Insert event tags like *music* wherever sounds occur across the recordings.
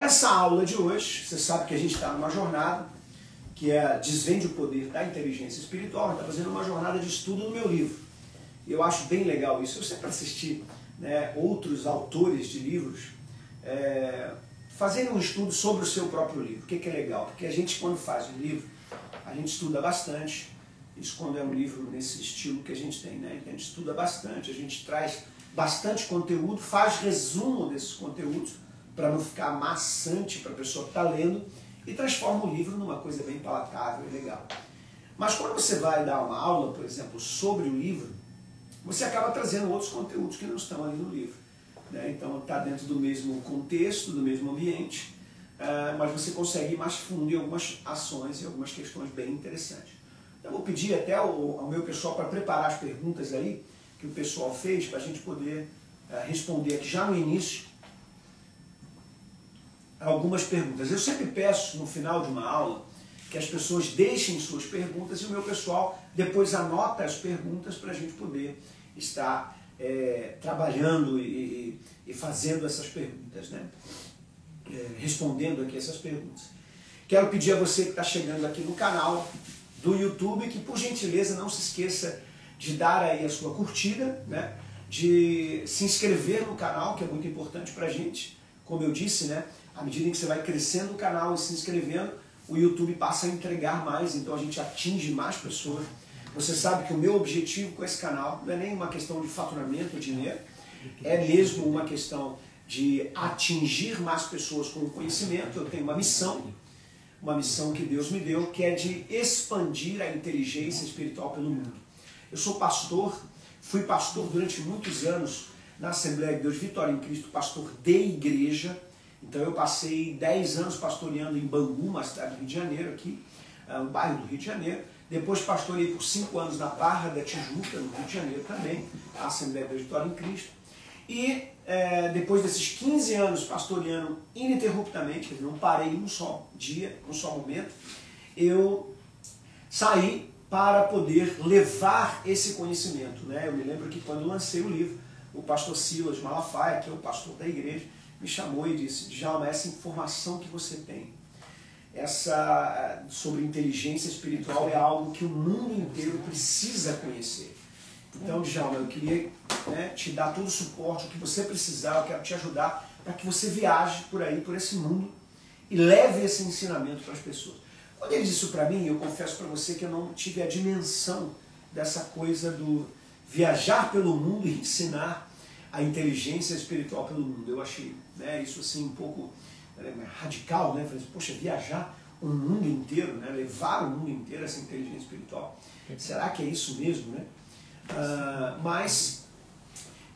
Essa aula de hoje, você sabe que a gente está numa jornada que é Desvende o Poder da Inteligência Espiritual, está fazendo uma jornada de estudo no meu livro. Eu acho bem legal isso. Eu sempre assisti né, outros autores de livros é, fazendo um estudo sobre o seu próprio livro. O que, que é legal? Porque a gente, quando faz um livro, a gente estuda bastante. Isso quando é um livro nesse estilo que a gente tem, né? A gente estuda bastante, a gente traz bastante conteúdo, faz resumo desses conteúdos para não ficar maçante para a pessoa que está lendo e transforma o livro numa coisa bem palatável e legal. Mas quando você vai dar uma aula, por exemplo, sobre o livro, você acaba trazendo outros conteúdos que não estão ali no livro. Né? Então está dentro do mesmo contexto, do mesmo ambiente, uh, mas você consegue ir mais fundo em algumas ações e algumas questões bem interessantes. Então vou pedir até ao, meu pessoal para preparar as perguntas aí que o pessoal fez para a gente poder uh, responder aqui já no início algumas perguntas. Eu sempre peço no final de uma aula que as pessoas deixem suas perguntas e o meu pessoal depois anota as perguntas para a gente poder estar é, trabalhando e, e, fazendo essas perguntas, né? É, respondendo aqui essas perguntas. Quero pedir a você que está chegando aqui no canal do YouTube que por gentileza não se esqueça de dar aí a sua curtida, né? de se inscrever no canal, que é muito importante para a gente. Como eu disse, né? À medida em que você vai crescendo o canal e se inscrevendo, o YouTube passa a entregar mais, então a gente atinge mais pessoas. Você sabe que o meu objetivo com esse canal não é nem uma questão de faturamento, dinheiro, é mesmo uma questão de atingir mais pessoas com o conhecimento. Eu tenho uma missão, uma missão que Deus me deu, que é de expandir a inteligência espiritual pelo mundo. Eu sou pastor, fui pastor durante muitos anos na Assembleia de Deus Vitória em Cristo, pastor de igreja então eu passei 10 anos pastoreando em Bangu, uma cidade do Rio de Janeiro aqui, um bairro do Rio de Janeiro. Depois pastorei por 5 anos na Barra da Tijuca, no Rio de Janeiro também, a Assembleia da Vitória em Cristo. E é, depois desses 15 anos pastoreando ininterruptamente, quer dizer, não parei um só dia, um só momento, eu saí para poder levar esse conhecimento. Né? Eu me lembro que quando lancei o livro, o pastor Silas Malafaia, que é o pastor da igreja, me chamou e disse: Djalma, essa informação que você tem essa sobre inteligência espiritual é algo que o mundo inteiro precisa conhecer. Então, Djalma, eu queria né, te dar todo o suporte, o que você precisar, eu quero te ajudar para que você viaje por aí, por esse mundo e leve esse ensinamento para as pessoas. Quando ele disse isso para mim, eu confesso para você que eu não tive a dimensão dessa coisa do viajar pelo mundo e ensinar a inteligência espiritual pelo mundo. Eu achei né, isso assim um pouco é, radical, né? Falei, assim, poxa, viajar o mundo inteiro, né? levar o mundo inteiro essa inteligência espiritual. Será que é isso mesmo, né? Uh, mas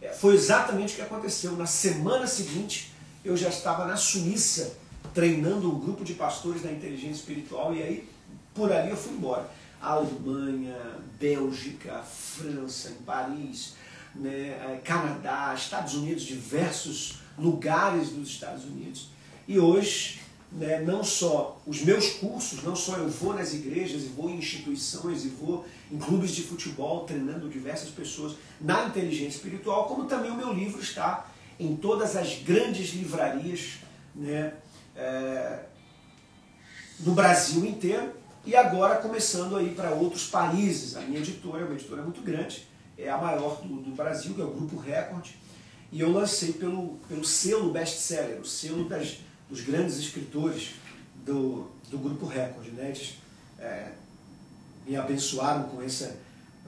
é, foi exatamente o que aconteceu. Na semana seguinte, eu já estava na Suíça treinando um grupo de pastores da inteligência espiritual e aí por ali eu fui embora. Alemanha, Bélgica, França, em Paris, né, é, Canadá, Estados Unidos, diversos lugares dos Estados Unidos. E hoje, né, não só os meus cursos, não só eu vou nas igrejas e vou em instituições e vou em clubes de futebol treinando diversas pessoas na inteligência espiritual, como também o meu livro está em todas as grandes livrarias né, é, no Brasil inteiro e agora começando aí para outros países. A minha editora é uma editora muito grande é a maior do, do Brasil, que é o Grupo Record, e eu lancei pelo, pelo selo best-seller, o selo das, dos grandes escritores do, do Grupo Record. Né? Eles é, me abençoaram com essa,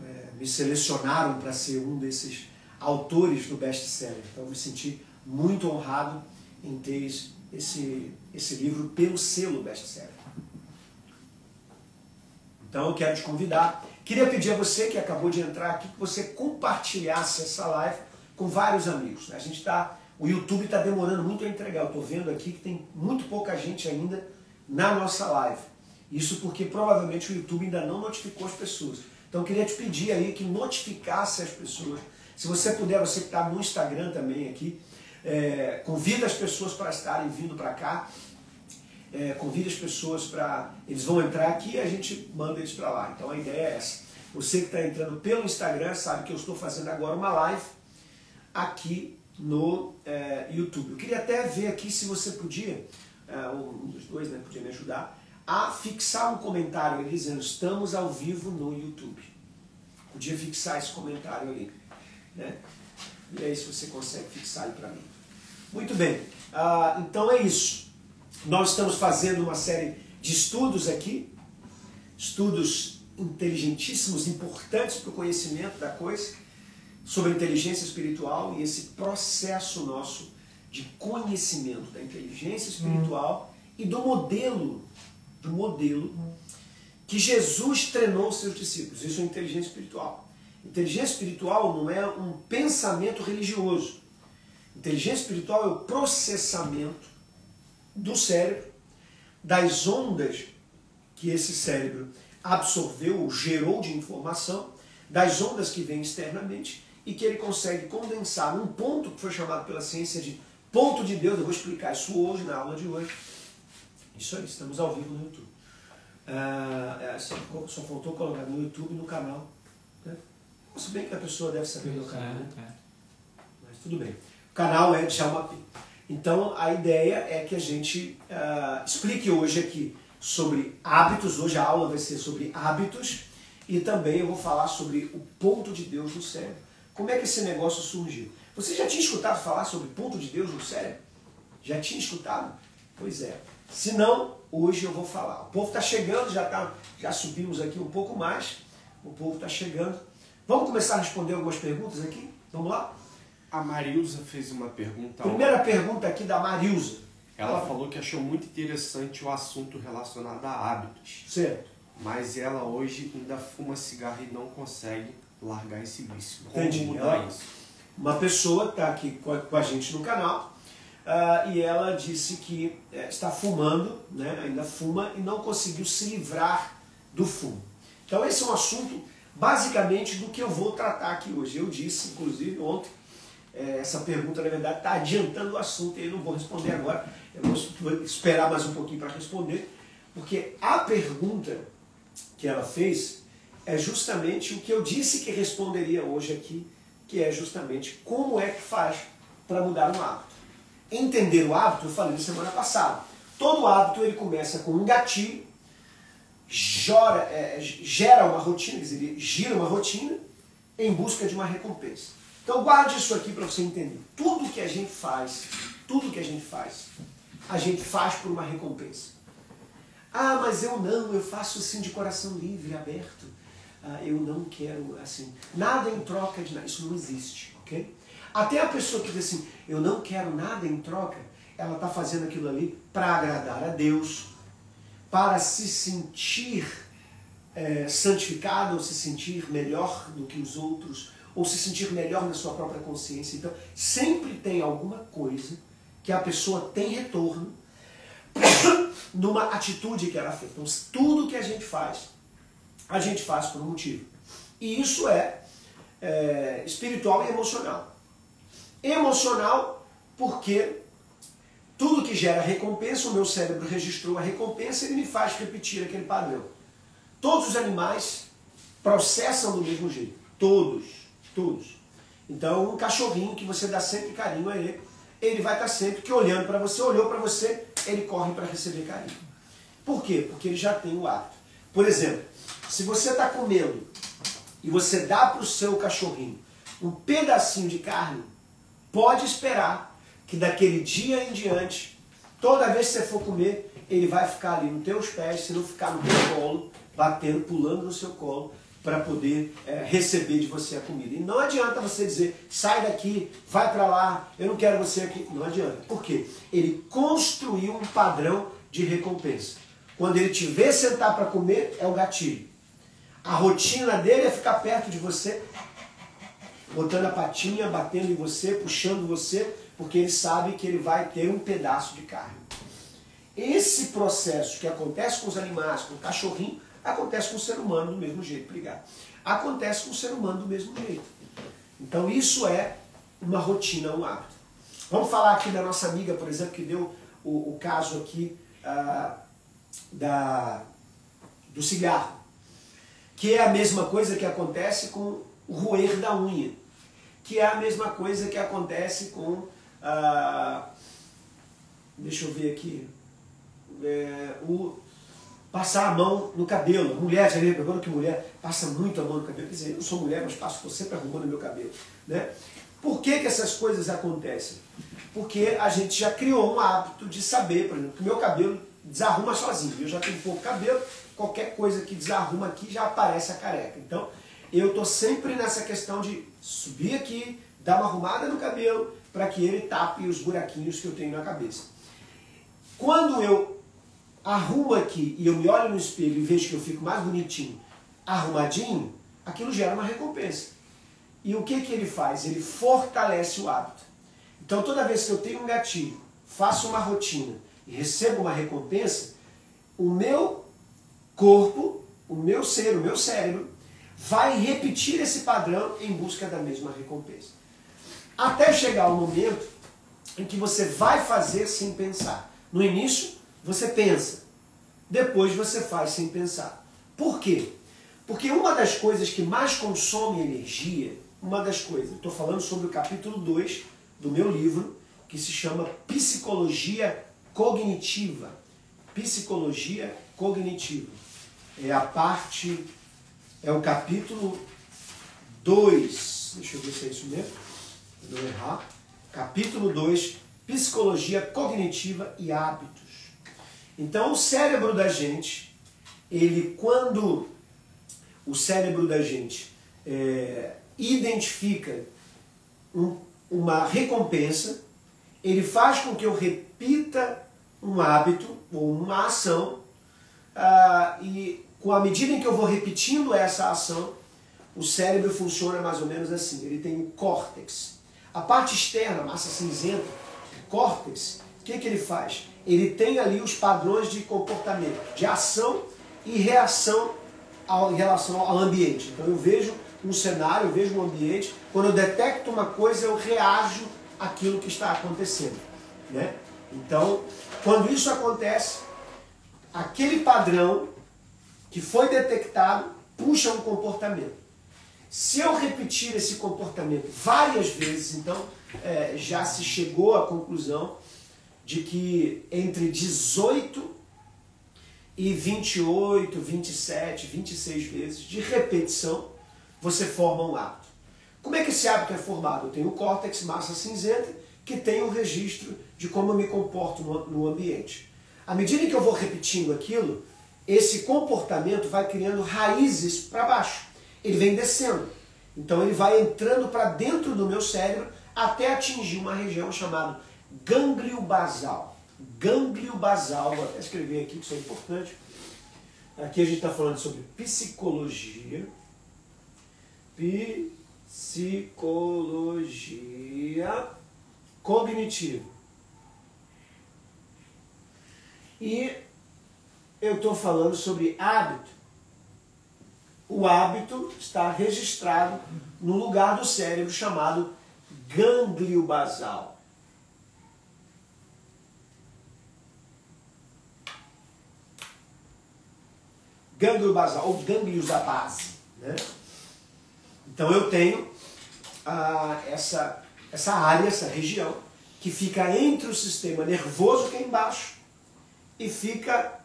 é, me selecionaram para ser um desses autores do best-seller. Então me senti muito honrado em ter esse, esse livro pelo selo best-seller. Então eu quero te convidar Queria pedir a você que acabou de entrar aqui que você compartilhasse essa live com vários amigos. A gente está O YouTube está demorando muito a entregar. Eu estou vendo aqui que tem muito pouca gente ainda na nossa live. Isso porque provavelmente o YouTube ainda não notificou as pessoas. Então eu queria te pedir aí que notificasse as pessoas. Se você puder, você que está no Instagram também aqui, é, convida as pessoas para estarem vindo para cá. É, convida as pessoas para. Eles vão entrar aqui e a gente manda eles para lá. Então a ideia é essa. Você que está entrando pelo Instagram sabe que eu estou fazendo agora uma live aqui no é, YouTube. Eu queria até ver aqui se você podia, é, um dos dois né, podia me ajudar, a fixar um comentário ali dizendo estamos ao vivo no YouTube. Podia fixar esse comentário ali. Né? E aí se você consegue fixar aí para mim. Muito bem, ah, então é isso. Nós estamos fazendo uma série de estudos aqui, estudos inteligentíssimos, importantes para o conhecimento da coisa, sobre inteligência espiritual e esse processo nosso de conhecimento da inteligência espiritual hum. e do modelo, do modelo que Jesus treinou os seus discípulos. Isso é inteligência espiritual. Inteligência espiritual não é um pensamento religioso. Inteligência espiritual é o processamento do cérebro, das ondas que esse cérebro absorveu ou gerou de informação, das ondas que vêm externamente e que ele consegue condensar um ponto que foi chamado pela ciência de ponto de Deus. Eu vou explicar isso hoje, na aula de hoje. Isso aí, estamos ao vivo no YouTube. Ah, só, só, faltou colocar no YouTube no canal. Né? Se bem que a pessoa deve saber no canal, né? É, é. Mas tudo bem. O canal é Djalma P. Então a ideia é que a gente uh, explique hoje aqui sobre hábitos. Hoje a aula vai ser sobre hábitos e também eu vou falar sobre o ponto de Deus no cérebro. Como é que esse negócio surgiu? Você já tinha escutado falar sobre ponto de Deus no cérebro? Já tinha escutado? Pois é. Se não, hoje eu vou falar. O povo está chegando, já, tá, já subimos aqui um pouco mais. O povo está chegando. Vamos começar a responder algumas perguntas aqui? Vamos lá? A Marilza fez uma pergunta. Primeira pergunta aqui da Marilza. Ela falou que achou muito interessante o assunto relacionado a hábitos. Certo. Mas ela hoje ainda fuma cigarro e não consegue largar esse vício. Como Entendi. mudar ela, isso? Uma pessoa está aqui com a, com a, gente no canal uh, e ela disse que uh, está fumando, né, ainda fuma e não conseguiu se livrar do fumo. Então esse é um assunto basicamente do que eu vou tratar aqui hoje. Eu disse, inclusive, ontem, é, essa pergunta, na verdade, está adiantando o assunto e eu não vou responder agora. Eu vou esperar mais um pouquinho para responder, porque a pergunta que ela fez é justamente o que eu disse que responderia hoje aqui, que é justamente como é que faz para mudar um hábito. Entender o hábito, eu falei na semana passada. Todo hábito ele começa com um gatilho, jora, é, gera uma rotina, quer dizer, gira uma rotina em busca de uma recompensa. Então guarde isso aqui para você entender. Tudo que a gente faz, tudo que a gente faz, a gente faz por uma recompensa. Ah, mas eu não, eu faço assim de coração livre, aberto. Ah, eu não quero assim, nada em troca de nada. Isso não existe, ok? Até a pessoa que diz assim, eu não quero nada em troca, ela está fazendo aquilo ali para agradar a Deus, para se sentir é, santificado ou se sentir melhor do que os outros, ou se sentir melhor na sua própria consciência. Então, sempre tem alguma coisa que a pessoa tem retorno *coughs* numa atitude que ela fez. Então, tudo que a gente faz, a gente faz por um motivo. E isso é, é espiritual e emocional. Emocional, porque tudo que gera recompensa, o meu cérebro registrou a recompensa e ele me faz repetir aquele padrão. Todos os animais processam do mesmo jeito. Todos. Todos. Então, um cachorrinho que você dá sempre carinho a ele, ele vai estar sempre que olhando para você, olhou para você, ele corre para receber carinho. Por quê? Porque ele já tem o hábito. Por exemplo, se você está comendo e você dá para o seu cachorrinho um pedacinho de carne, pode esperar que daquele dia em diante, toda vez que você for comer, ele vai ficar ali nos teus pés, se não ficar no teu colo, batendo, pulando no seu colo, para poder é, receber de você a comida. E não adianta você dizer, sai daqui, vai para lá, eu não quero você aqui. Não adianta. Por quê? Ele construiu um padrão de recompensa. Quando ele te vê sentar para comer, é o gatilho. A rotina dele é ficar perto de você, botando a patinha, batendo em você, puxando você, porque ele sabe que ele vai ter um pedaço de carne. Esse processo que acontece com os animais, com o cachorrinho, acontece com o ser humano do mesmo jeito. Obrigado. Acontece com o ser humano do mesmo jeito. Então isso é uma rotina, um hábito. Vamos falar aqui da nossa amiga, por exemplo, que deu o, o caso aqui ah, da, do cigarro. Que é a mesma coisa que acontece com o roer da unha. Que é a mesma coisa que acontece com. Ah, deixa eu ver aqui é, o passar a mão no cabelo. Mulher, já lembrando que mulher passa muito a mão no cabelo. Quer dizer, eu sou mulher, mas passo estou sempre arrumando meu cabelo. Né? Por que, que essas coisas acontecem? Porque a gente já criou um hábito de saber, por exemplo, que meu cabelo desarruma sozinho. Eu já tenho pouco cabelo, qualquer coisa que desarruma aqui já aparece a careca. Então, eu estou sempre nessa questão de subir aqui, dar uma arrumada no cabelo, para que ele tape os buraquinhos que eu tenho na cabeça. Quando eu arrumo aqui e eu me olho no espelho e vejo que eu fico mais bonitinho, arrumadinho, aquilo gera uma recompensa. E o que, que ele faz? Ele fortalece o hábito. Então toda vez que eu tenho um gatilho, faço uma rotina e recebo uma recompensa, o meu corpo, o meu ser, o meu cérebro, vai repetir esse padrão em busca da mesma recompensa. Até chegar o momento em que você vai fazer sem pensar. No início, você pensa. Depois você faz sem pensar. Por quê? Porque uma das coisas que mais consome energia, uma das coisas, estou falando sobre o capítulo 2 do meu livro, que se chama Psicologia Cognitiva. Psicologia Cognitiva. É a parte, é o capítulo 2. Deixa eu ver se é isso mesmo. Não errar. Capítulo 2, Psicologia Cognitiva e Hábitos. Então o cérebro da gente, ele quando o cérebro da gente é, identifica um, uma recompensa, ele faz com que eu repita um hábito ou uma ação ah, e com a medida em que eu vou repetindo essa ação, o cérebro funciona mais ou menos assim. Ele tem o córtex. A parte externa, massa cinzenta, córtex, o que, que ele faz? ele tem ali os padrões de comportamento, de ação e reação ao, em relação ao ambiente. Então eu vejo um cenário, eu vejo um ambiente, quando eu detecto uma coisa, eu reajo àquilo que está acontecendo. Né? Então, quando isso acontece, aquele padrão que foi detectado puxa um comportamento. Se eu repetir esse comportamento várias vezes, então é, já se chegou à conclusão de que entre 18 e 28, 27, 26 vezes de repetição você forma um hábito. Como é que esse hábito é formado? Eu tenho o córtex, massa cinzenta, que tem o um registro de como eu me comporto no, no ambiente. À medida que eu vou repetindo aquilo, esse comportamento vai criando raízes para baixo. Ele vem descendo. Então ele vai entrando para dentro do meu cérebro até atingir uma região chamada Gânglio basal. Gânglio basal, vou até escrever aqui que isso é importante. Aqui a gente está falando sobre psicologia. Psicologia cognitiva. E eu estou falando sobre hábito. O hábito está registrado no lugar do cérebro chamado gânglio basal. gânglio basal, ou gânglios da base. Né? Então eu tenho ah, essa, essa área, essa região, que fica entre o sistema nervoso, que é embaixo, e fica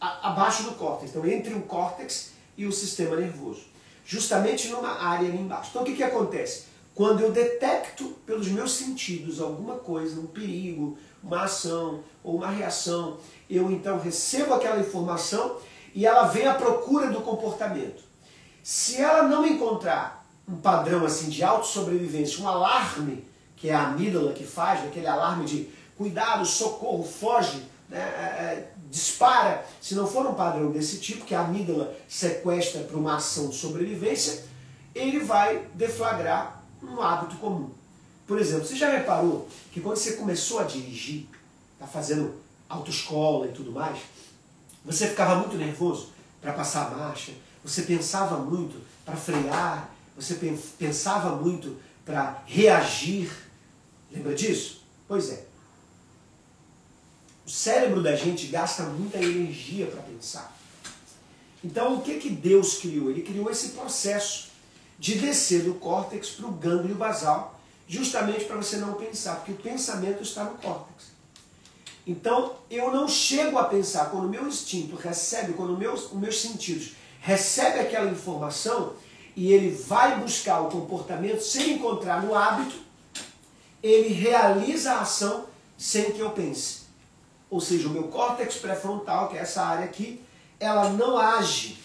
a, abaixo do córtex. Então entre o córtex e o sistema nervoso. Justamente numa área ali embaixo. Então o que, que acontece? Quando eu detecto pelos meus sentidos alguma coisa, um perigo, uma ação ou uma reação, eu então recebo aquela informação e ela vem à procura do comportamento. Se ela não encontrar um padrão assim de autossobrevivência, um alarme, que é a amígdala que faz, aquele alarme de cuidado, socorro, foge, né, é, é, dispara, se não for um padrão desse tipo, que a amígdala sequestra para uma ação de sobrevivência, ele vai deflagrar um hábito comum. Por exemplo, você já reparou que quando você começou a dirigir, tá fazendo autoescola e tudo mais, você ficava muito nervoso para passar a marcha, você pensava muito para frear, você pensava muito para reagir. Lembra disso? Pois é. O cérebro da gente gasta muita energia para pensar. Então, o que, que Deus criou? Ele criou esse processo de descer do córtex para o gânglio basal, justamente para você não pensar, porque o pensamento está no córtex. Então, eu não chego a pensar, quando o meu instinto recebe, quando meus, os meus sentidos recebe aquela informação e ele vai buscar o comportamento sem encontrar no hábito, ele realiza a ação sem que eu pense. Ou seja, o meu córtex pré-frontal, que é essa área aqui, ela não age.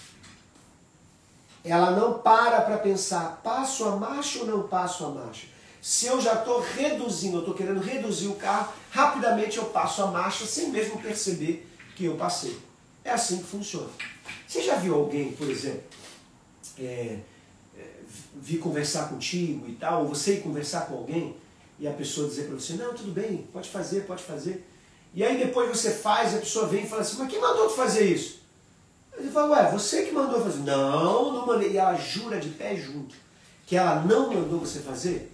Ela não para para pensar, passo a marcha ou não passo a marcha. Se eu já estou reduzindo, eu estou querendo reduzir o carro, rapidamente eu passo a marcha sem mesmo perceber que eu passei. É assim que funciona. Você já viu alguém, por exemplo, é, é, vir conversar contigo e tal, ou você ir conversar com alguém e a pessoa dizer para você, não, tudo bem, pode fazer, pode fazer. E aí depois você faz a pessoa vem e fala assim, mas quem mandou tu fazer isso? Ele fala, ué, você que mandou fazer. Não, não mandei. E ela jura de pé junto que ela não mandou você fazer.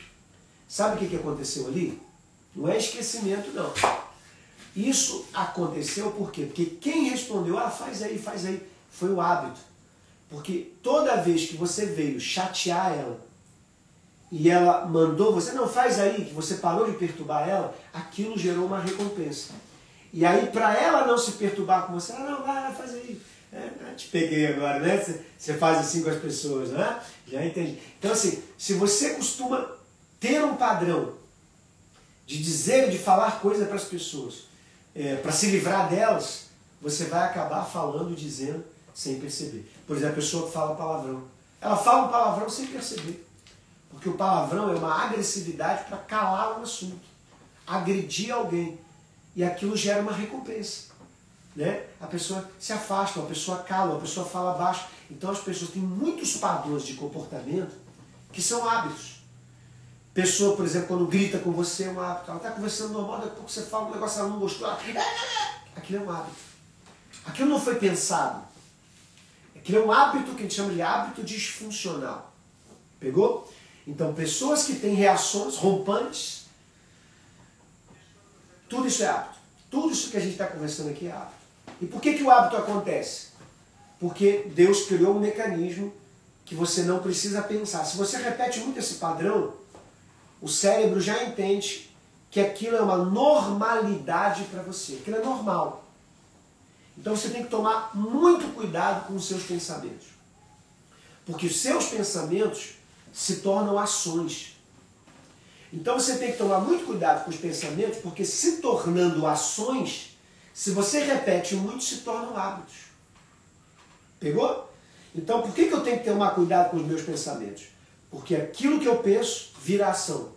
Sabe o que, que aconteceu ali? Não é esquecimento, não. Isso aconteceu por quê? Porque quem respondeu, ah, faz aí, faz aí, foi o hábito. Porque toda vez que você veio chatear ela e ela mandou você, não faz aí, que você parou de perturbar ela, aquilo gerou uma recompensa. E aí, para ela não se perturbar com você, ela não, vai, faz aí. É, te peguei agora, né? Você faz assim com as pessoas, né? Já entendi. Então, assim, se você costuma ter um padrão de dizer e de falar coisa para as pessoas, é, para se livrar delas, você vai acabar falando, dizendo, sem perceber. Por exemplo, a pessoa que fala palavrão. Ela fala um palavrão sem perceber. Porque o palavrão é uma agressividade para calar um assunto, agredir alguém. E aquilo gera uma recompensa. Né? A pessoa se afasta, a pessoa cala, a pessoa fala baixo. Então as pessoas têm muitos padrões de comportamento que são hábitos. Pessoa, por exemplo, quando grita com você, é um hábito. Ela está conversando normal, daqui a pouco você fala um negócio, ela não gostou. Ela... Aquilo é um hábito. Aquilo não foi pensado. Aquilo é um hábito que a gente chama de hábito disfuncional. Pegou? Então, pessoas que têm reações rompantes, tudo isso é hábito. Tudo isso que a gente está conversando aqui é hábito. E por que, que o hábito acontece? Porque Deus criou um mecanismo que você não precisa pensar. Se você repete muito esse padrão, o cérebro já entende que aquilo é uma normalidade para você. Aquilo é normal. Então você tem que tomar muito cuidado com os seus pensamentos. Porque os seus pensamentos se tornam ações. Então você tem que tomar muito cuidado com os pensamentos, porque se tornando ações, se você repete muito, se tornam hábitos. Pegou? Então por que, que eu tenho que tomar cuidado com os meus pensamentos? Porque aquilo que eu penso vira ação.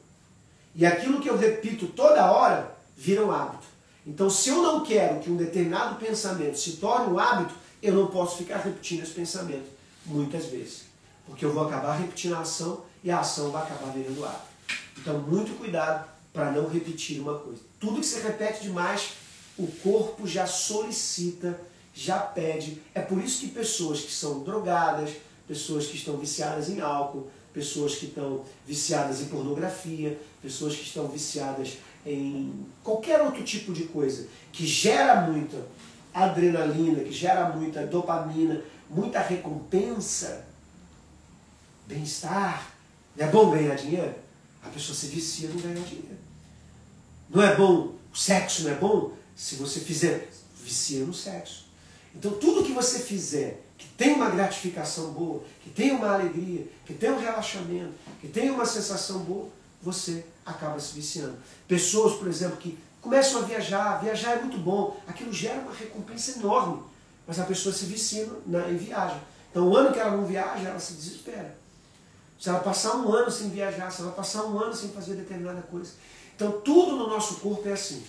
E aquilo que eu repito toda hora vira um hábito. Então, se eu não quero que um determinado pensamento se torne um hábito, eu não posso ficar repetindo esse pensamento muitas vezes. Porque eu vou acabar repetindo a ação e a ação vai acabar virando hábito. Então, muito cuidado para não repetir uma coisa. Tudo que você repete demais, o corpo já solicita, já pede. É por isso que pessoas que são drogadas, pessoas que estão viciadas em álcool, pessoas que estão viciadas em pornografia, pessoas que estão viciadas em qualquer outro tipo de coisa que gera muita adrenalina, que gera muita dopamina, muita recompensa, bem-estar. É bom ganhar dinheiro? A pessoa se vicia não ganhar dinheiro. Não é bom, o sexo não é bom? Se você fizer, vicia no sexo. Então tudo que você fizer que tem uma gratificação boa, que tem uma alegria, que tem um relaxamento, que tem uma sensação boa, você acaba se viciando. Pessoas, por exemplo, que começam a viajar, viajar é muito bom, aquilo gera uma recompensa enorme, mas a pessoa se vicia na, em viagem. Então, o ano que ela não viaja, ela se desespera. Se ela passar um ano sem viajar, se ela passar um ano sem fazer determinada coisa. Então, tudo no nosso corpo é assim.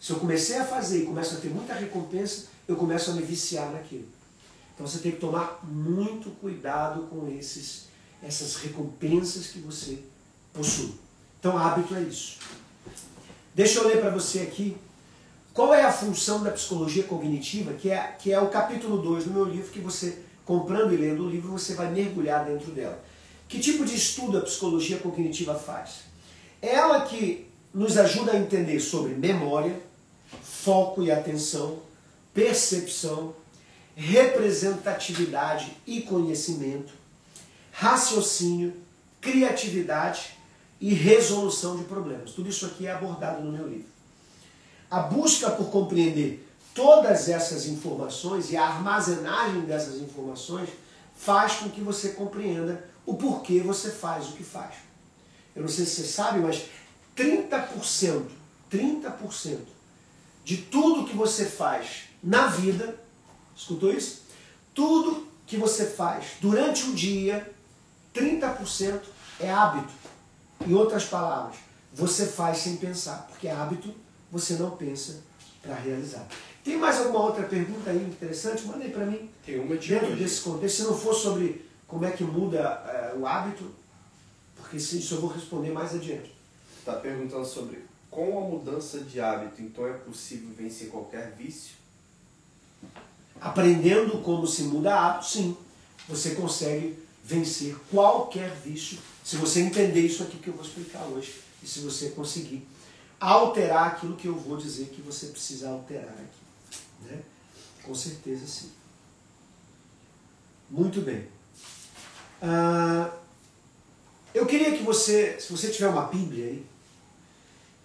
Se eu comecei a fazer e começo a ter muita recompensa, eu começo a me viciar naquilo. Então você tem que tomar muito cuidado com esses, essas recompensas que você possui. Então, hábito é isso. Deixa eu ler para você aqui qual é a função da psicologia cognitiva, que é, que é o capítulo 2 do meu livro, que você, comprando e lendo o livro, você vai mergulhar dentro dela. Que tipo de estudo a psicologia cognitiva faz? É ela que nos ajuda a entender sobre memória, foco e atenção, percepção, representatividade e conhecimento, raciocínio, criatividade e resolução de problemas. Tudo isso aqui é abordado no meu livro. A busca por compreender todas essas informações e a armazenagem dessas informações faz com que você compreenda o porquê você faz o que faz. Eu não sei se você sabe, mas 30%, 30% de tudo que você faz na vida, escutou isso? Tudo que você faz durante o dia, 30% é hábito. Em outras palavras, você faz sem pensar, porque é hábito, você não pensa para realizar. Tem mais alguma outra pergunta aí interessante? Manda aí para mim. Tem uma de Dentro hoje. desse contexto, se não for sobre como é que muda é, o hábito, porque isso eu vou responder mais adiante. Está perguntando sobre com a mudança de hábito, então é possível vencer qualquer vício? Aprendendo como se muda hábito, sim, você consegue vencer qualquer vício, se você entender isso aqui que eu vou explicar hoje, e se você conseguir alterar aquilo que eu vou dizer que você precisa alterar aqui. Né? Com certeza sim. Muito bem. Ah, eu queria que você, se você tiver uma Bíblia aí,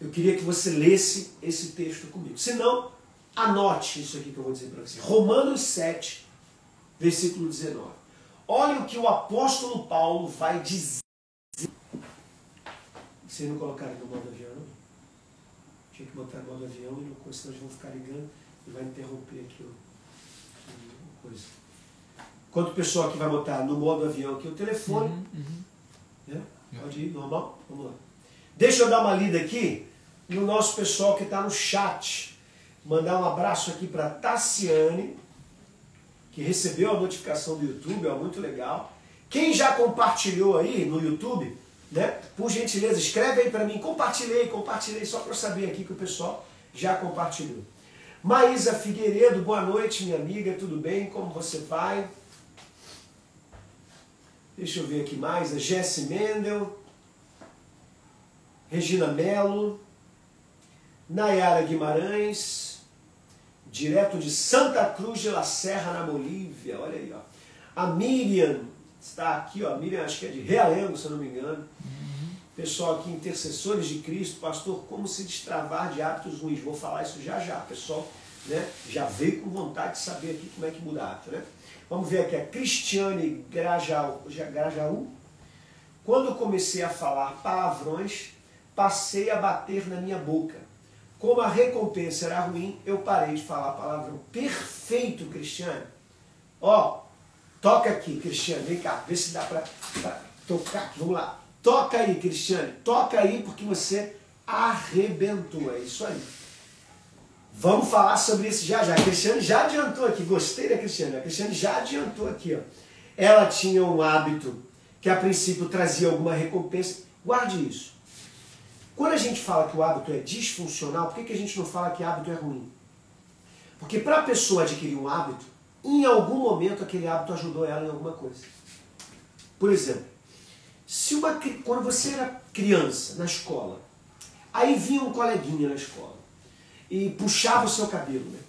eu queria que você lesse esse texto comigo. Se não, anote isso aqui que eu vou dizer para você. Romanos 7, versículo 19. Olha o que o apóstolo Paulo vai dizer. Vocês não colocaram no modo avião? Tinha que botar no modo avião não, senão eles vão ficar ligando e vai interromper aqui o coisa. Quanto pessoal que vai botar no modo avião aqui o telefone, né? Pode ir, normal? Vamos lá. Deixa eu dar uma lida aqui no nosso pessoal que está no chat. Mandar um abraço aqui para Tassiane, que recebeu a notificação do YouTube, ó, muito legal. Quem já compartilhou aí no YouTube, né? Por gentileza, escreve aí para mim, compartilhei, compartilhei, só para eu saber aqui que o pessoal já compartilhou. Maísa Figueiredo, boa noite, minha amiga, tudo bem? Como você vai? Deixa eu ver aqui mais. A Jesse Mendel, Regina Melo, Nayara Guimarães, direto de Santa Cruz de la Serra, na Bolívia. Olha aí, ó. A Miriam está aqui, ó. A Miriam acho que é de Realengo, se eu não me engano. Pessoal aqui, intercessores de Cristo, pastor, como se destravar de hábitos ruins? Vou falar isso já já, pessoal. Né? Já veio com vontade de saber aqui como é que muda hábito, né? Vamos ver aqui a Cristiane Grajaú. Quando comecei a falar palavrões, passei a bater na minha boca. Como a recompensa era ruim, eu parei de falar palavrão. Perfeito, Cristiane. Ó, toca aqui, Cristiane. Vem cá, vê se dá pra, pra tocar. Vamos lá. Toca aí, Cristiane. Toca aí porque você arrebentou. É isso aí. Vamos falar sobre isso já já. A Cristiane já adiantou aqui. Gostei da Cristiane. A Cristiane já adiantou aqui. Ó. Ela tinha um hábito que a princípio trazia alguma recompensa. Guarde isso. Quando a gente fala que o hábito é disfuncional, por que, que a gente não fala que hábito é ruim? Porque para a pessoa adquirir um hábito, em algum momento aquele hábito ajudou ela em alguma coisa. Por exemplo, se uma, quando você era criança na escola, aí vinha um coleguinha na escola e puxava o seu cabelo, né?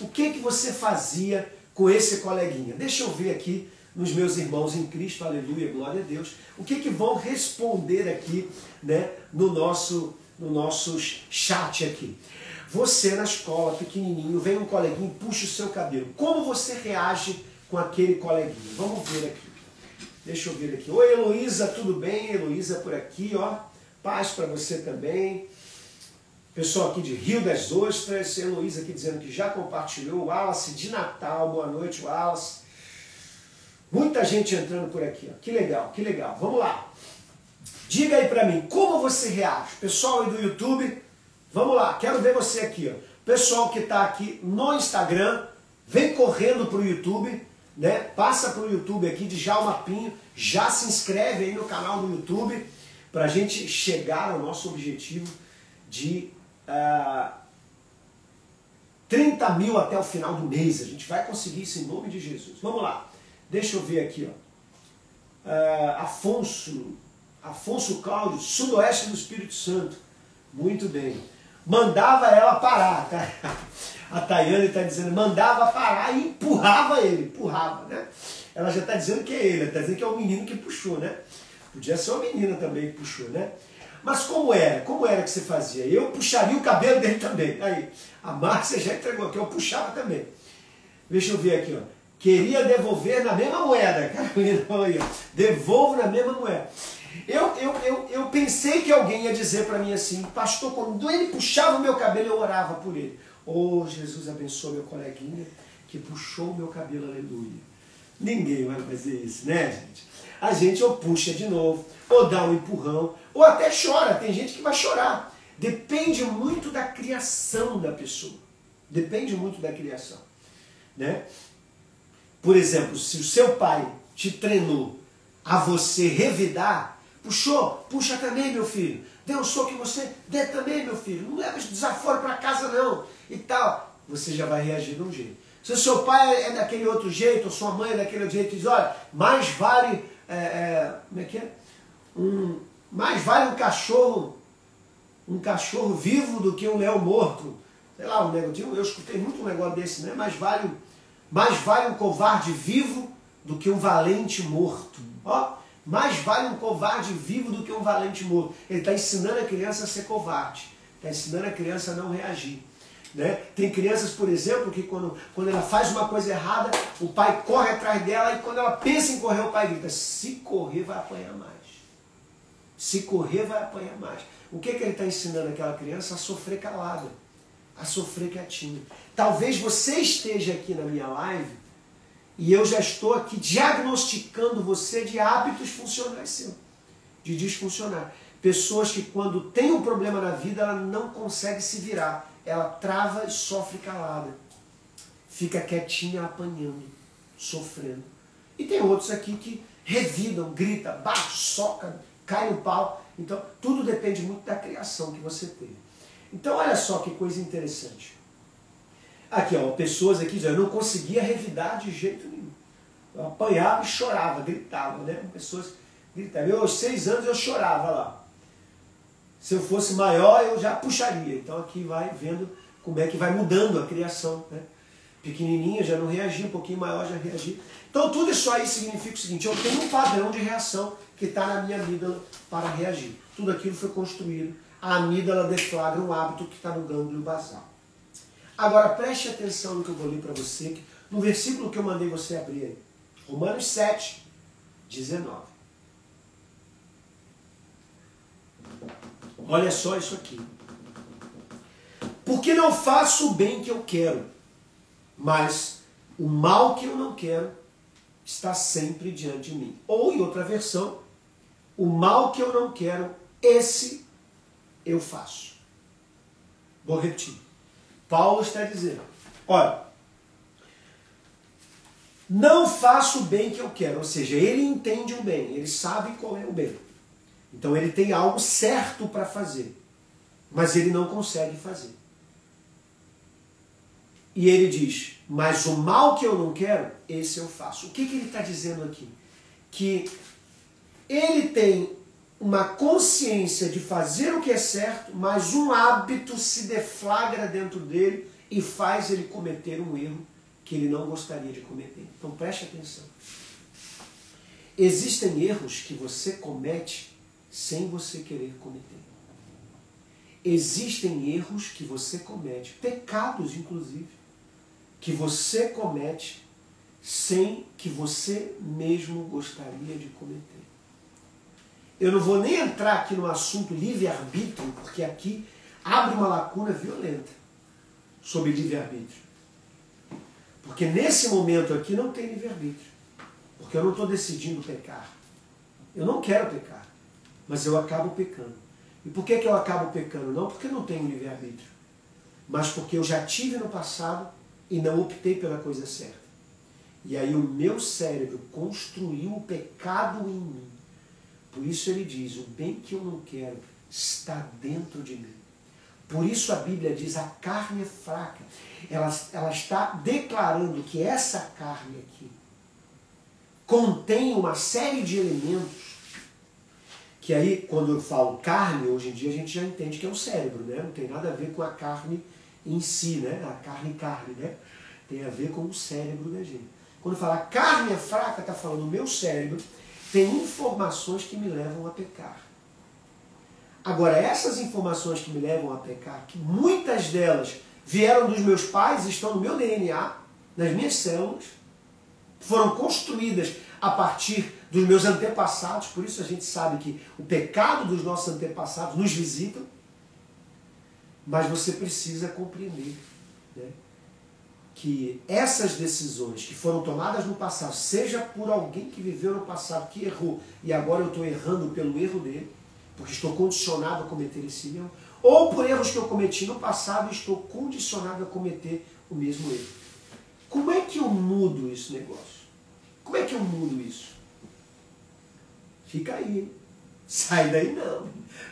O que que você fazia com esse coleguinha? Deixa eu ver aqui nos meus irmãos em Cristo, aleluia, glória a Deus. O que que vão responder aqui, né, no nosso no nosso chat aqui? Você na escola, pequenininho, vem um coleguinho puxa o seu cabelo. Como você reage com aquele coleguinha? Vamos ver aqui. Deixa eu ver aqui. Oi, Heloísa, tudo bem? Heloísa por aqui, ó. Paz para você também. Pessoal aqui de Rio das Ostras, Heloísa aqui dizendo que já compartilhou. Wallace de Natal, boa noite, Wallace. Muita gente entrando por aqui, ó. Que legal, que legal. Vamos lá. Diga aí para mim, como você reage? Pessoal aí do YouTube, vamos lá, quero ver você aqui, ó. Pessoal que está aqui no Instagram, vem correndo pro YouTube, né? Passa para o YouTube aqui de Jalma Pinho, já se inscreve aí no canal do YouTube para a gente chegar ao nosso objetivo de uh, ah, 30 mil até o final do mês. A gente vai conseguir isso em nome de Jesus. Vamos lá. Deixa eu ver aqui, ó. Uh, Afonso, Afonso Cláudio, sudoeste do Espírito Santo. Muito bem. Mandava ela parar, tá? *laughs* A Tayane está dizendo, mandava parar e empurrava ele, empurrava, né? Ela já está dizendo que é ele, está dizendo que é o menino que puxou, né? Podia ser uma menina também que puxou, né? Mas como era? Como era que você fazia? Eu puxaria o cabelo dele também. Aí, a Márcia já entregou aqui, eu puxava também. Deixa eu ver aqui, ó. Queria devolver na mesma moeda, *laughs* Carolina, olha, devolvo na mesma moeda. Eu, eu, eu, eu pensei que alguém ia dizer para mim assim, pastor, quando ele puxava o meu cabelo, eu orava por ele. Oh, Jesus abençoe meu coleguinha que puxou o meu cabelo, aleluia. Ninguém vai fazer isso, né, gente? A gente ou puxa de novo, ou dá um empurrão, ou até chora. Tem gente que vai chorar. Depende muito da criação da pessoa. Depende muito da criação. Né? Por exemplo, se o seu pai te treinou a você revidar, puxou, puxa também, meu filho. Deu um soco em você, dê também, meu filho. Não leva desaforo para casa, não. E tal. Você já vai reagir de um jeito. Se o seu pai é daquele outro jeito, ou sua mãe é daquele outro jeito, diz, olha, mais vale. É, é, como é que é? Um, mais vale um cachorro, um cachorro vivo do que um leão morto. Sei lá, um negócio, eu escutei muito um negócio desse, né? Mais vale, mais vale um covarde vivo do que um valente morto. Ó, mais vale um covarde vivo do que um valente morto. Ele está ensinando a criança a ser covarde. Está ensinando a criança a não reagir. Né? Tem crianças, por exemplo, que quando, quando ela faz uma coisa errada, o pai corre atrás dela e quando ela pensa em correr, o pai grita: se correr, vai apanhar mais. Se correr, vai apanhar mais. O que, que ele está ensinando aquela criança? A sofrer calada, a sofrer quietinho. Talvez você esteja aqui na minha live e eu já estou aqui diagnosticando você de hábitos funcionais seu, de disfuncionar. Pessoas que quando tem um problema na vida, ela não consegue se virar. Ela trava e sofre calada. Fica quietinha apanhando, sofrendo. E tem outros aqui que revidam, grita, bate, soca, cai no pau. Então, tudo depende muito da criação que você teve. Então, olha só que coisa interessante. Aqui, ó, pessoas aqui dizendo, eu não conseguia revidar de jeito nenhum. Eu apanhava e chorava, gritava, né? Pessoas gritavam. Eu, aos seis anos, eu chorava lá. Se eu fosse maior, eu já puxaria. Então, aqui vai vendo como é que vai mudando a criação, né? Pequenininha já não reagia, um pouquinho maior já reagia. Então, tudo isso aí significa o seguinte, eu tenho um padrão de reação que está na minha amígdala para reagir. Tudo aquilo foi construído. A amígdala deflagra um hábito que está no gânglio basal. Agora preste atenção no que eu vou ler para você, no versículo que eu mandei você abrir aí. Romanos 7, 19. Olha só isso aqui. Porque não faço o bem que eu quero, mas o mal que eu não quero está sempre diante de mim. Ou em outra versão, o mal que eu não quero, esse eu faço. Vou repetir. Paulo está dizendo: olha, não faço o bem que eu quero, ou seja, ele entende o bem, ele sabe qual é o bem. Então ele tem algo certo para fazer, mas ele não consegue fazer. E ele diz: Mas o mal que eu não quero, esse eu faço. O que, que ele está dizendo aqui? Que ele tem uma consciência de fazer o que é certo, mas um hábito se deflagra dentro dele e faz ele cometer um erro que ele não gostaria de cometer. Então preste atenção. Existem erros que você comete sem você querer cometer. Existem erros que você comete, pecados inclusive, que você comete sem que você mesmo gostaria de cometer. Eu não vou nem entrar aqui no assunto livre-arbítrio, porque aqui abre uma lacuna violenta sobre livre-arbítrio. Porque nesse momento aqui não tem livre-arbítrio. Porque eu não estou decidindo pecar. Eu não quero pecar. Mas eu acabo pecando. E por que, que eu acabo pecando? Não porque não tenho livre-arbítrio. Mas porque eu já tive no passado e não optei pela coisa certa. E aí o meu cérebro construiu o pecado em mim. Por isso ele diz: o bem que eu não quero está dentro de mim. Por isso a Bíblia diz: a carne é fraca. Ela, ela está declarando que essa carne aqui contém uma série de elementos que aí, quando eu falo carne, hoje em dia a gente já entende que é o cérebro, né? Não tem nada a ver com a carne em si, né? A carne carne, né? Tem a ver com o cérebro da gente. Quando fala carne é fraca, está falando o meu cérebro tem informações que me levam a pecar. Agora, essas informações que me levam a pecar, que muitas delas vieram dos meus pais, estão no meu DNA, nas minhas células, foram construídas a partir dos meus antepassados, por isso a gente sabe que o pecado dos nossos antepassados nos visita, mas você precisa compreender né, que essas decisões que foram tomadas no passado, seja por alguém que viveu no passado, que errou, e agora eu estou errando pelo erro dele, porque estou condicionado a cometer esse erro, ou por erros que eu cometi no passado e estou condicionado a cometer o mesmo erro. Como é que eu mudo esse negócio? Como é que eu mudo isso? Fica aí. Sai daí não.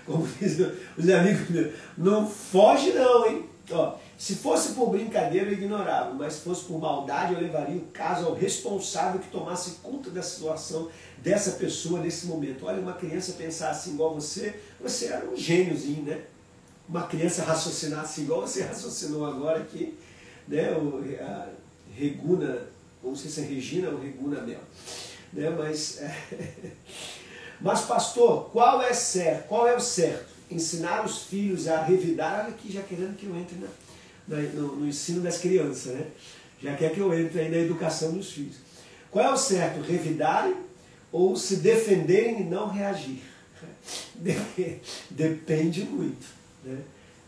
Como diz os amigos meus, não foge não, hein? Ó, se fosse por brincadeira, eu ignorava, mas se fosse por maldade, eu levaria o caso ao responsável que tomasse conta da situação dessa pessoa nesse momento. Olha, uma criança pensar assim igual você, você era um gêniozinho, né? Uma criança raciocinar assim igual você raciocinou agora aqui, né? O, a Reguna, não sei se é Regina ou Reguna Mel, né? Mas, é... *laughs* mas pastor, qual é certo? Qual é o certo? Ensinar os filhos a revidar, olha aqui já querendo que eu entre na, na, no, no ensino das crianças, né? Já quer que eu entre aí na educação dos filhos. Qual é o certo? Revidarem ou se defenderem e não reagir. *laughs* Depende muito. Né?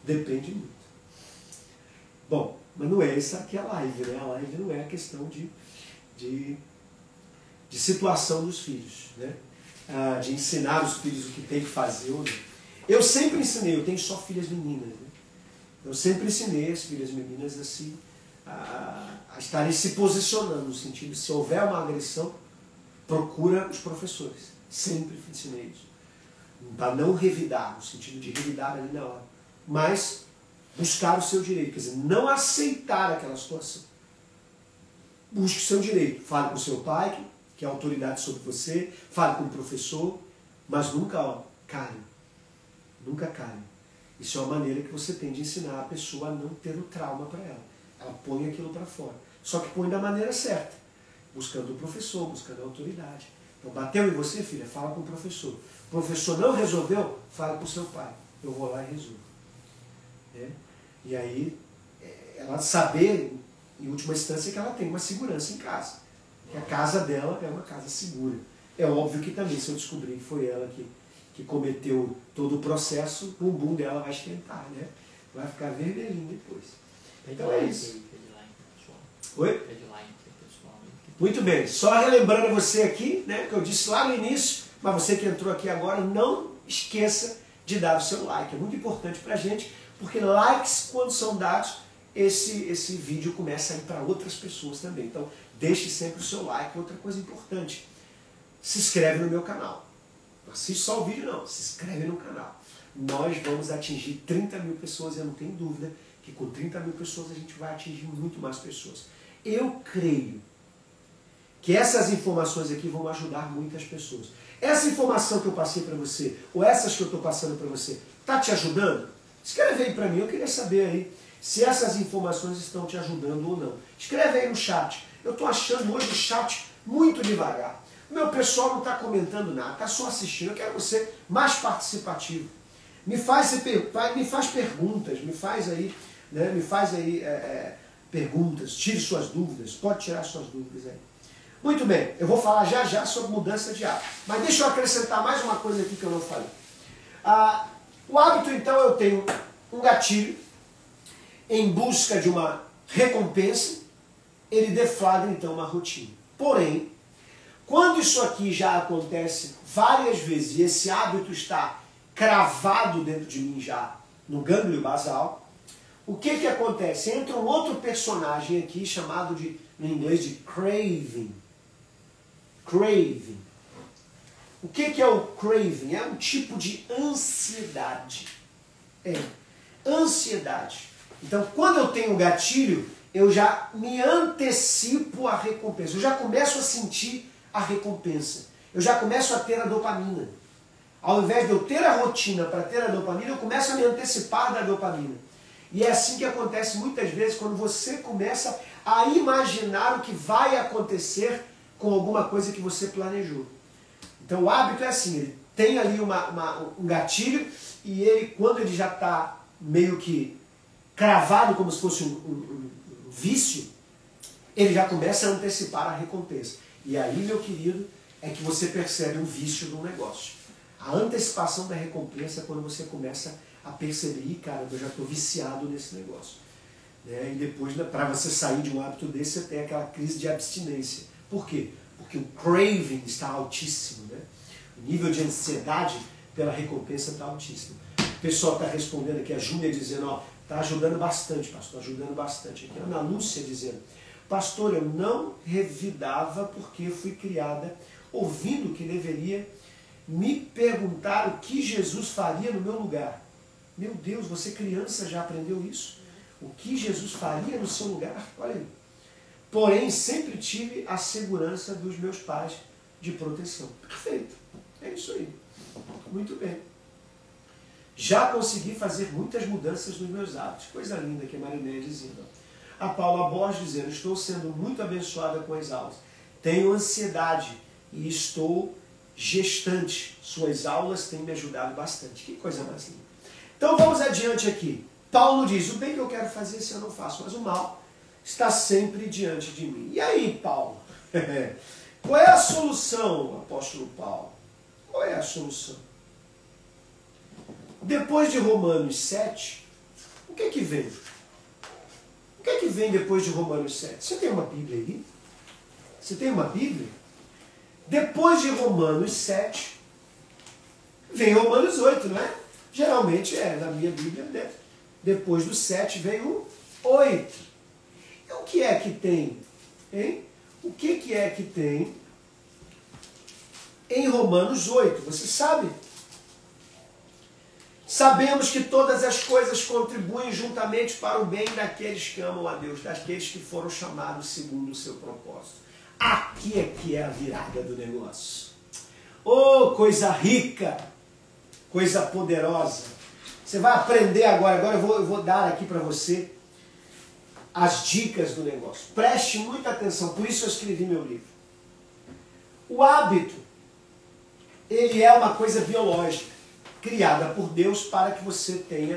Depende muito. Bom, mas não é essa aqui a live, né? A live não é a questão de, de, de situação dos filhos, né? Ah, de ensinar os filhos o que tem que fazer. Eu sempre ensinei, eu tenho só filhas meninas. Né? Eu sempre ensinei as filhas meninas assim, a, a estarem se posicionando, no sentido de se houver uma agressão, procura os professores. Sempre ensinei isso. Para não revidar, no sentido de revidar ali na hora. Mas buscar o seu direito, quer dizer, não aceitar aquela situação. Busque o seu direito. Fale com o seu pai, que é autoridade sobre você, fale com o professor, mas nunca ó, cale. Nunca cale. Isso é uma maneira que você tem de ensinar a pessoa a não ter o trauma para ela. Ela põe aquilo para fora. Só que põe da maneira certa buscando o professor, buscando a autoridade. Então, bateu em você, filha? Fala com o professor. O professor não resolveu? Fala com o seu pai. Eu vou lá e resolvo. É? E aí, é, ela saber, em última instância, que ela tem uma segurança em casa. Que a casa dela é uma casa segura. É óbvio que também, se eu descobrir que foi ela que, que cometeu todo o processo, o bumbum dela vai esquentar, né? Vai ficar vermelhinho depois. Então é isso. Oi? Muito bem, só relembrando você aqui, né, que eu disse lá no início, mas você que entrou aqui agora, não esqueça de dar o seu like. É muito importante para a gente, porque likes, quando são dados, esse, esse vídeo começa a ir para outras pessoas também. Então, deixe sempre o seu like. Outra coisa importante, se inscreve no meu canal. Não assiste só o vídeo, não. Se inscreve no canal. Nós vamos atingir 30 mil pessoas, eu não tenho dúvida que com 30 mil pessoas a gente vai atingir muito mais pessoas. Eu creio que essas informações aqui vão ajudar muitas pessoas. Essa informação que eu passei para você, ou essas que eu estou passando para você, está te ajudando? Escreve aí para mim, eu queria saber aí se essas informações estão te ajudando ou não. Escreve aí no chat. Eu estou achando hoje o chat muito devagar. Meu pessoal não está comentando nada, está só assistindo. Eu quero você mais participativo. Me faz, me faz perguntas, me faz aí, né, me faz aí é, é, perguntas, tire suas dúvidas, pode tirar suas dúvidas aí. Muito bem, eu vou falar já já sobre mudança de hábito. Mas deixa eu acrescentar mais uma coisa aqui que eu não falei. Ah, o hábito, então, eu tenho um gatilho em busca de uma recompensa, ele deflagra, então, uma rotina. Porém, quando isso aqui já acontece várias vezes e esse hábito está cravado dentro de mim já no gânglio basal, o que que acontece? Entra um outro personagem aqui chamado de, no inglês de craving. Craving. O que que é o craving? É um tipo de ansiedade. É, ansiedade. Então, quando eu tenho gatilho, eu já me antecipo a recompensa. Eu já começo a sentir a recompensa. Eu já começo a ter a dopamina. Ao invés de eu ter a rotina para ter a dopamina, eu começo a me antecipar da dopamina. E é assim que acontece muitas vezes quando você começa a imaginar o que vai acontecer com alguma coisa que você planejou. Então o hábito é assim, ele tem ali uma, uma, um gatilho e ele, quando ele já está meio que cravado como se fosse um, um, um vício, ele já começa a antecipar a recompensa. E aí, meu querido, é que você percebe um vício do negócio. A antecipação da recompensa é quando você começa a perceber, cara, eu já estou viciado nesse negócio. Né? E depois, né, para você sair de um hábito desse, você tem aquela crise de abstinência. Por quê? Porque o craving está altíssimo. Né? O nível de ansiedade pela recompensa está altíssimo. O pessoal está respondendo aqui, a Júlia dizendo, ó, está ajudando bastante, pastor, ajudando bastante. Aqui a Ana Lúcia dizendo, pastor, eu não revidava porque fui criada ouvindo que deveria me perguntar o que Jesus faria no meu lugar. Meu Deus, você criança já aprendeu isso? O que Jesus faria no seu lugar? Olha aí. Porém, sempre tive a segurança dos meus pais de proteção. Perfeito. É isso aí. Muito bem. Já consegui fazer muitas mudanças nos meus hábitos. Coisa linda que a Mariné dizendo. A Paula Borges dizendo, estou sendo muito abençoada com as aulas. Tenho ansiedade e estou gestante. Suas aulas têm me ajudado bastante. Que coisa mais linda. Então vamos adiante aqui. Paulo diz: o bem que eu quero fazer, se eu não faço, mas o mal está sempre diante de mim. E aí, Paulo? *laughs* Qual é a solução, apóstolo Paulo? Qual é a solução? Depois de Romanos 7, o que é que vem? O que é que vem depois de Romanos 7? Você tem uma Bíblia aí? Você tem uma Bíblia? Depois de Romanos 7, vem Romanos 8, não é? Geralmente é, na minha Bíblia, depois do 7 vem o 8. E o que é que tem? Hein? O que, que é que tem em Romanos 8? Você sabe? Sabemos que todas as coisas contribuem juntamente para o bem daqueles que amam a Deus, daqueles que foram chamados segundo o seu propósito. Aqui é que é a virada do negócio. Oh, coisa rica, coisa poderosa. Você vai aprender agora. Agora eu vou, eu vou dar aqui para você as dicas do negócio. Preste muita atenção, por isso eu escrevi meu livro. O hábito, ele é uma coisa biológica, criada por Deus para que você tenha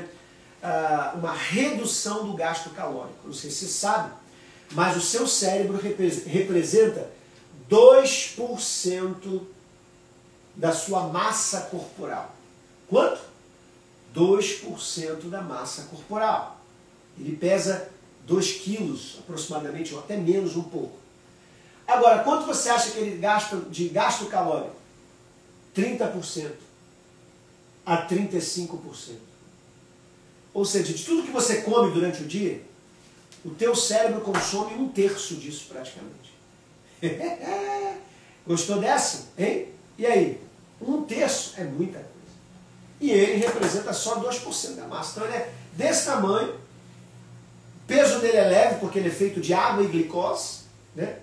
uh, uma redução do gasto calórico. Não sei se você sabe, mas o seu cérebro representa 2% da sua massa corporal. Quanto? 2% da massa corporal. Ele pesa 2 quilos aproximadamente, ou até menos um pouco. Agora, quanto você acha que ele gasta de gasto calórico? 30% a 35%. Ou seja, de tudo que você come durante o dia, o teu cérebro consome um terço disso praticamente. *laughs* Gostou dessa? Hein? E aí? Um terço é muita coisa. E ele representa só 2% da massa. Então ele é desse tamanho. O peso dele é leve porque ele é feito de água e glicose. Né?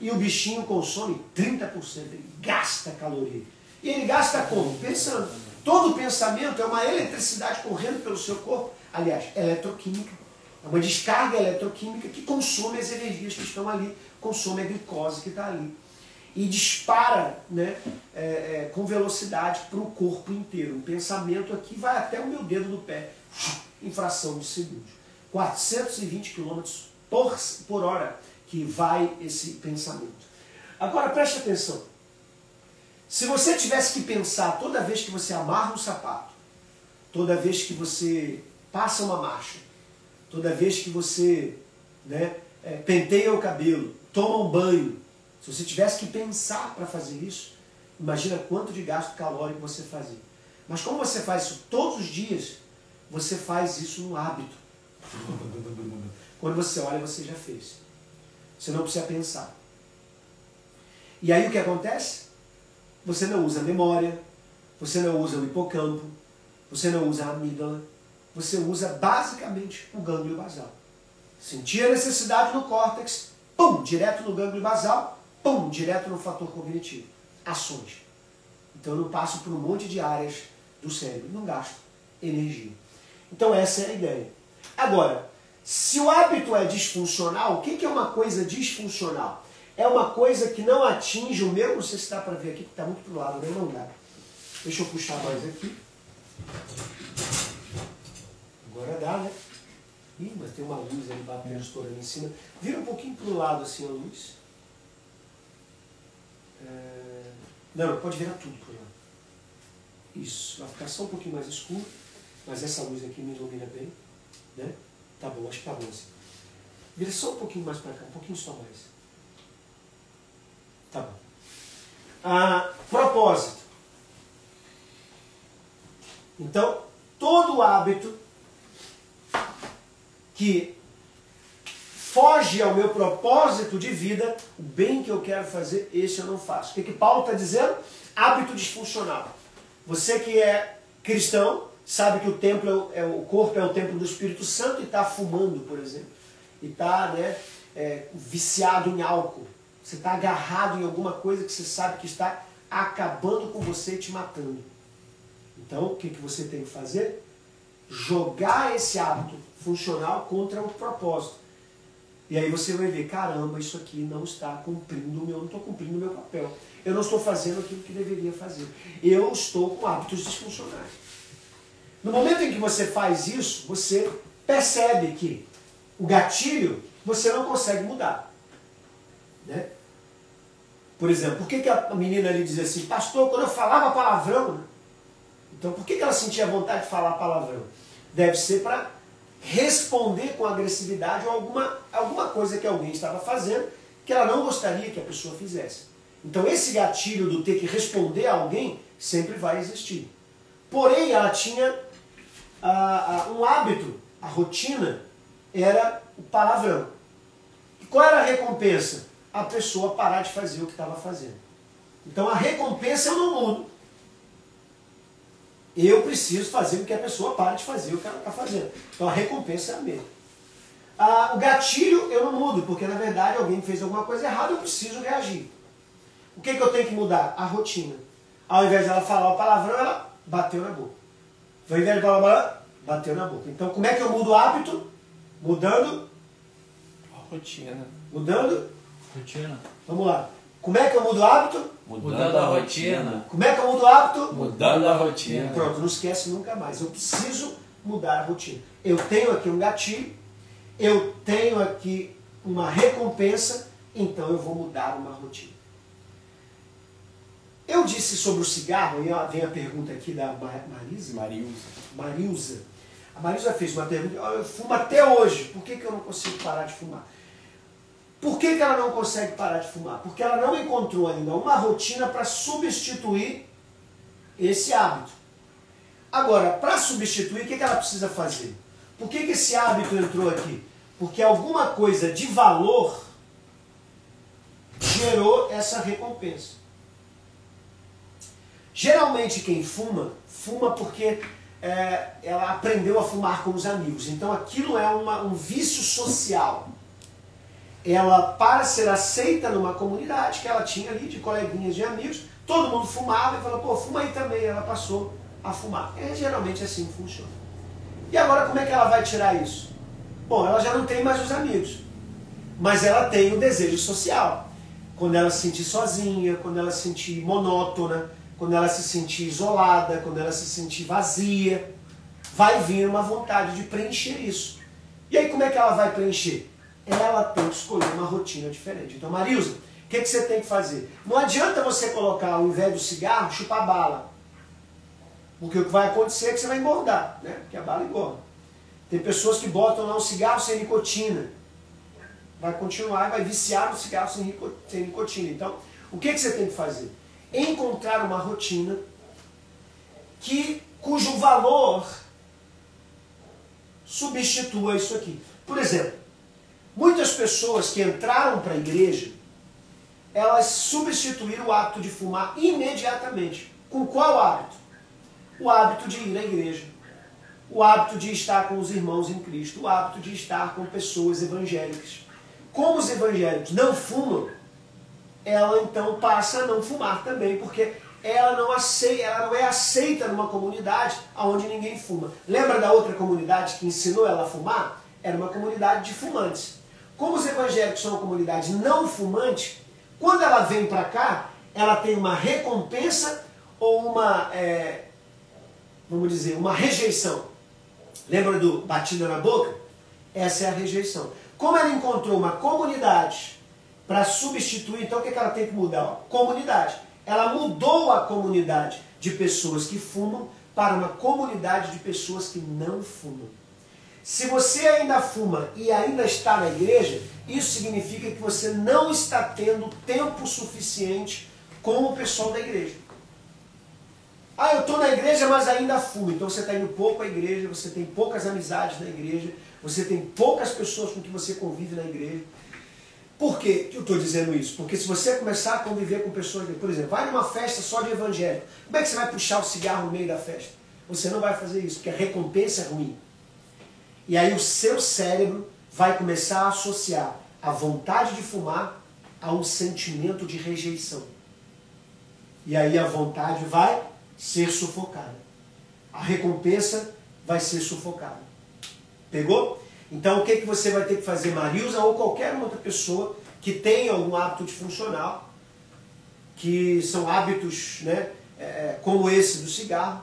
E o bichinho consome 30%. Ele gasta caloria. E ele gasta como? Pensando. Todo pensamento é uma eletricidade correndo pelo seu corpo. Aliás, eletroquímica é uma descarga eletroquímica que consome as energias que estão ali, consome a glicose que está ali. E dispara né, é, é, com velocidade para o corpo inteiro. O pensamento aqui vai até o meu dedo do pé, em fração de segundos. 420 km por, por hora que vai esse pensamento. Agora preste atenção. Se você tivesse que pensar toda vez que você amarra um sapato, toda vez que você passa uma marcha, toda vez que você né, é, penteia o cabelo, toma um banho, se você tivesse que pensar para fazer isso, imagina quanto de gasto calórico você fazia. Mas como você faz isso todos os dias, você faz isso no hábito. *laughs* Quando você olha, você já fez. Você não precisa pensar. E aí o que acontece? Você não usa a memória, você não usa o hipocampo, você não usa a amígdala, você usa basicamente o gânglio basal. Sentir a necessidade no córtex, pum, direto no gânglio basal, pum, direto no fator cognitivo. Ações. Então eu não passo por um monte de áreas do cérebro, não gasto energia. Então essa é a ideia. Agora, se o hábito é disfuncional, o que é uma coisa disfuncional? É uma coisa que não atinge o meu, não sei se dá para ver aqui, que está muito pro lado, né? Não dá. Deixa eu puxar mais aqui. Agora dá, né? Ih, mas tem uma luz ali batendo, estourando em cima. Vira um pouquinho pro lado assim a luz. É... Não, pode virar tudo pro lado. Isso, vai ficar só um pouquinho mais escuro, mas essa luz aqui me ilumina bem. Né? Tá bom, acho que tá bom assim. Vira só um pouquinho mais para cá, um pouquinho só mais. Tá bom. Ah, propósito. Então, todo hábito que foge ao meu propósito de vida, o bem que eu quero fazer, esse eu não faço. O que, que Paulo está dizendo? Hábito disfuncional. Você que é cristão, sabe que o templo é, o corpo é o templo do Espírito Santo e está fumando, por exemplo, e está né, é, viciado em álcool. Você está agarrado em alguma coisa que você sabe que está acabando com você e te matando. Então, o que, que você tem que fazer? Jogar esse hábito funcional contra o propósito. E aí você vai ver, caramba, isso aqui não está cumprindo o meu, não estou cumprindo o meu papel. Eu não estou fazendo aquilo que deveria fazer. Eu estou com hábitos disfuncionais. No momento em que você faz isso, você percebe que o gatilho você não consegue mudar. Né? Por exemplo, por que, que a menina ali dizia assim, pastor, quando eu falava palavrão, né? então por que, que ela sentia vontade de falar palavrão? Deve ser para responder com agressividade ou alguma, alguma coisa que alguém estava fazendo que ela não gostaria que a pessoa fizesse. Então esse gatilho do ter que responder a alguém sempre vai existir. Porém, ela tinha um hábito, a rotina, era o palavrão. E qual era a recompensa? A pessoa parar de fazer o que estava fazendo. Então a recompensa eu não mudo. Eu preciso fazer com que a pessoa pare de fazer o que ela está fazendo. Então a recompensa é a mesma. Ah, o gatilho eu não mudo, porque na verdade alguém fez alguma coisa errada, eu preciso reagir. O que, que eu tenho que mudar? A rotina. Ao invés dela falar o palavrão, ela bateu na boca. Ao invés de falar bateu na boca. Então como é que eu mudo o hábito? Mudando. A rotina. Mudando. Rotina. Vamos lá. Como é que eu mudo o hábito? Mudando a rotina. Como é que eu mudo o hábito? Mudando a rotina. Pronto, não esquece nunca mais. Eu preciso mudar a rotina. Eu tenho aqui um gatilho, eu tenho aqui uma recompensa, então eu vou mudar uma rotina. Eu disse sobre o cigarro, e vem a pergunta aqui da Marisa. Marilza. Marilza. A Marilza fez uma pergunta, eu fumo até hoje, por que, que eu não consigo parar de fumar? Por que, que ela não consegue parar de fumar? Porque ela não encontrou ainda uma rotina para substituir esse hábito. Agora, para substituir, o que, que ela precisa fazer? Por que, que esse hábito entrou aqui? Porque alguma coisa de valor gerou essa recompensa. Geralmente quem fuma, fuma porque é, ela aprendeu a fumar com os amigos. Então aquilo é uma, um vício social. Ela, para ser aceita numa comunidade que ela tinha ali, de coleguinhas de amigos, todo mundo fumava e falou, pô, fuma aí também. Ela passou a fumar. É geralmente assim que funciona. E agora como é que ela vai tirar isso? Bom, ela já não tem mais os amigos, mas ela tem o desejo social. Quando ela se sentir sozinha, quando ela se sentir monótona, quando ela se sentir isolada, quando ela se sentir vazia, vai vir uma vontade de preencher isso. E aí como é que ela vai preencher? Ela tem que escolher uma rotina diferente. Então, Marilza, o que, que você tem que fazer? Não adianta você colocar, ao invés do cigarro, chupar bala. Porque o que vai acontecer é que você vai engordar, né? Porque a bala engorda. Tem pessoas que botam lá um cigarro sem nicotina. Vai continuar, vai viciar no cigarro sem nicotina. Então, o que, que você tem que fazer? encontrar uma rotina que, cujo valor substitua isso aqui. Por exemplo, muitas pessoas que entraram para a igreja, elas substituíram o hábito de fumar imediatamente. Com qual hábito? O hábito de ir à igreja. O hábito de estar com os irmãos em Cristo. O hábito de estar com pessoas evangélicas. Como os evangélicos não fumam, ela então passa a não fumar também, porque ela não aceita, ela não é aceita numa comunidade onde ninguém fuma. Lembra da outra comunidade que ensinou ela a fumar? Era uma comunidade de fumantes. Como os evangélicos são uma comunidade não fumante, quando ela vem para cá, ela tem uma recompensa ou uma, é, vamos dizer, uma rejeição. Lembra do batida na boca? Essa é a rejeição. Como ela encontrou uma comunidade para substituir, então o que, ela tem que mudar? Ó, comunidade. Ela mudou a comunidade de pessoas que fumam para uma comunidade de pessoas que não fumam. Se você ainda fuma e ainda está na igreja, isso significa que você não está tendo tempo suficiente com o pessoal da igreja. Ah, eu estou na igreja, mas ainda fumo. Então você está indo pouco à igreja, você tem poucas amizades na igreja, você tem poucas pessoas com que você convive na igreja. Por que eu estou dizendo isso? Porque se você começar a conviver com pessoas, por exemplo, vai numa festa só de evangelho, como é que você vai puxar o cigarro no meio da festa? Você não vai fazer isso, porque a recompensa é ruim. E aí o seu cérebro vai começar a associar a vontade de fumar a um sentimento de rejeição. E aí a vontade vai ser sufocada. A recompensa vai ser sufocada. Pegou? Então o que, que você vai ter que fazer, Marilza, ou qualquer outra pessoa que tenha algum hábito disfuncional, que são hábitos né, é, é, como esse do cigarro,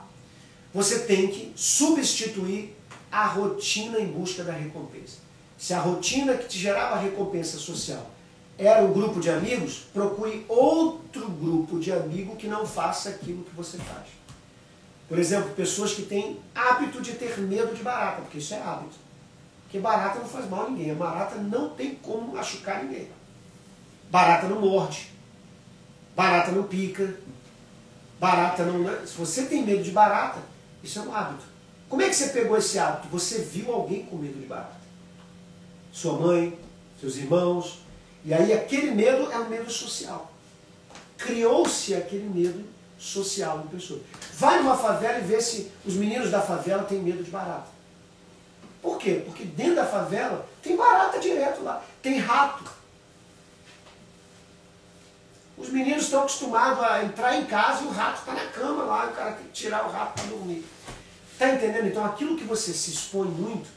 você tem que substituir a rotina em busca da recompensa. Se a rotina que te gerava recompensa social era um grupo de amigos, procure outro grupo de amigo que não faça aquilo que você faz. Por exemplo, pessoas que têm hábito de ter medo de barata, porque isso é hábito. Porque barata não faz mal a ninguém. A barata não tem como machucar ninguém. Barata não morde. Barata não pica. Barata não. Né? Se você tem medo de barata, isso é um hábito. Como é que você pegou esse hábito? Você viu alguém com medo de barata. Sua mãe, seus irmãos. E aí aquele medo é um medo social. Criou-se aquele medo social em pessoa. Vai numa favela e vê se os meninos da favela têm medo de barata. Por quê? Porque dentro da favela tem barata direto lá, tem rato. Os meninos estão acostumados a entrar em casa e o rato está na cama lá, o cara tem que tirar o rato para dormir. Está entendendo? Então aquilo que você se expõe muito,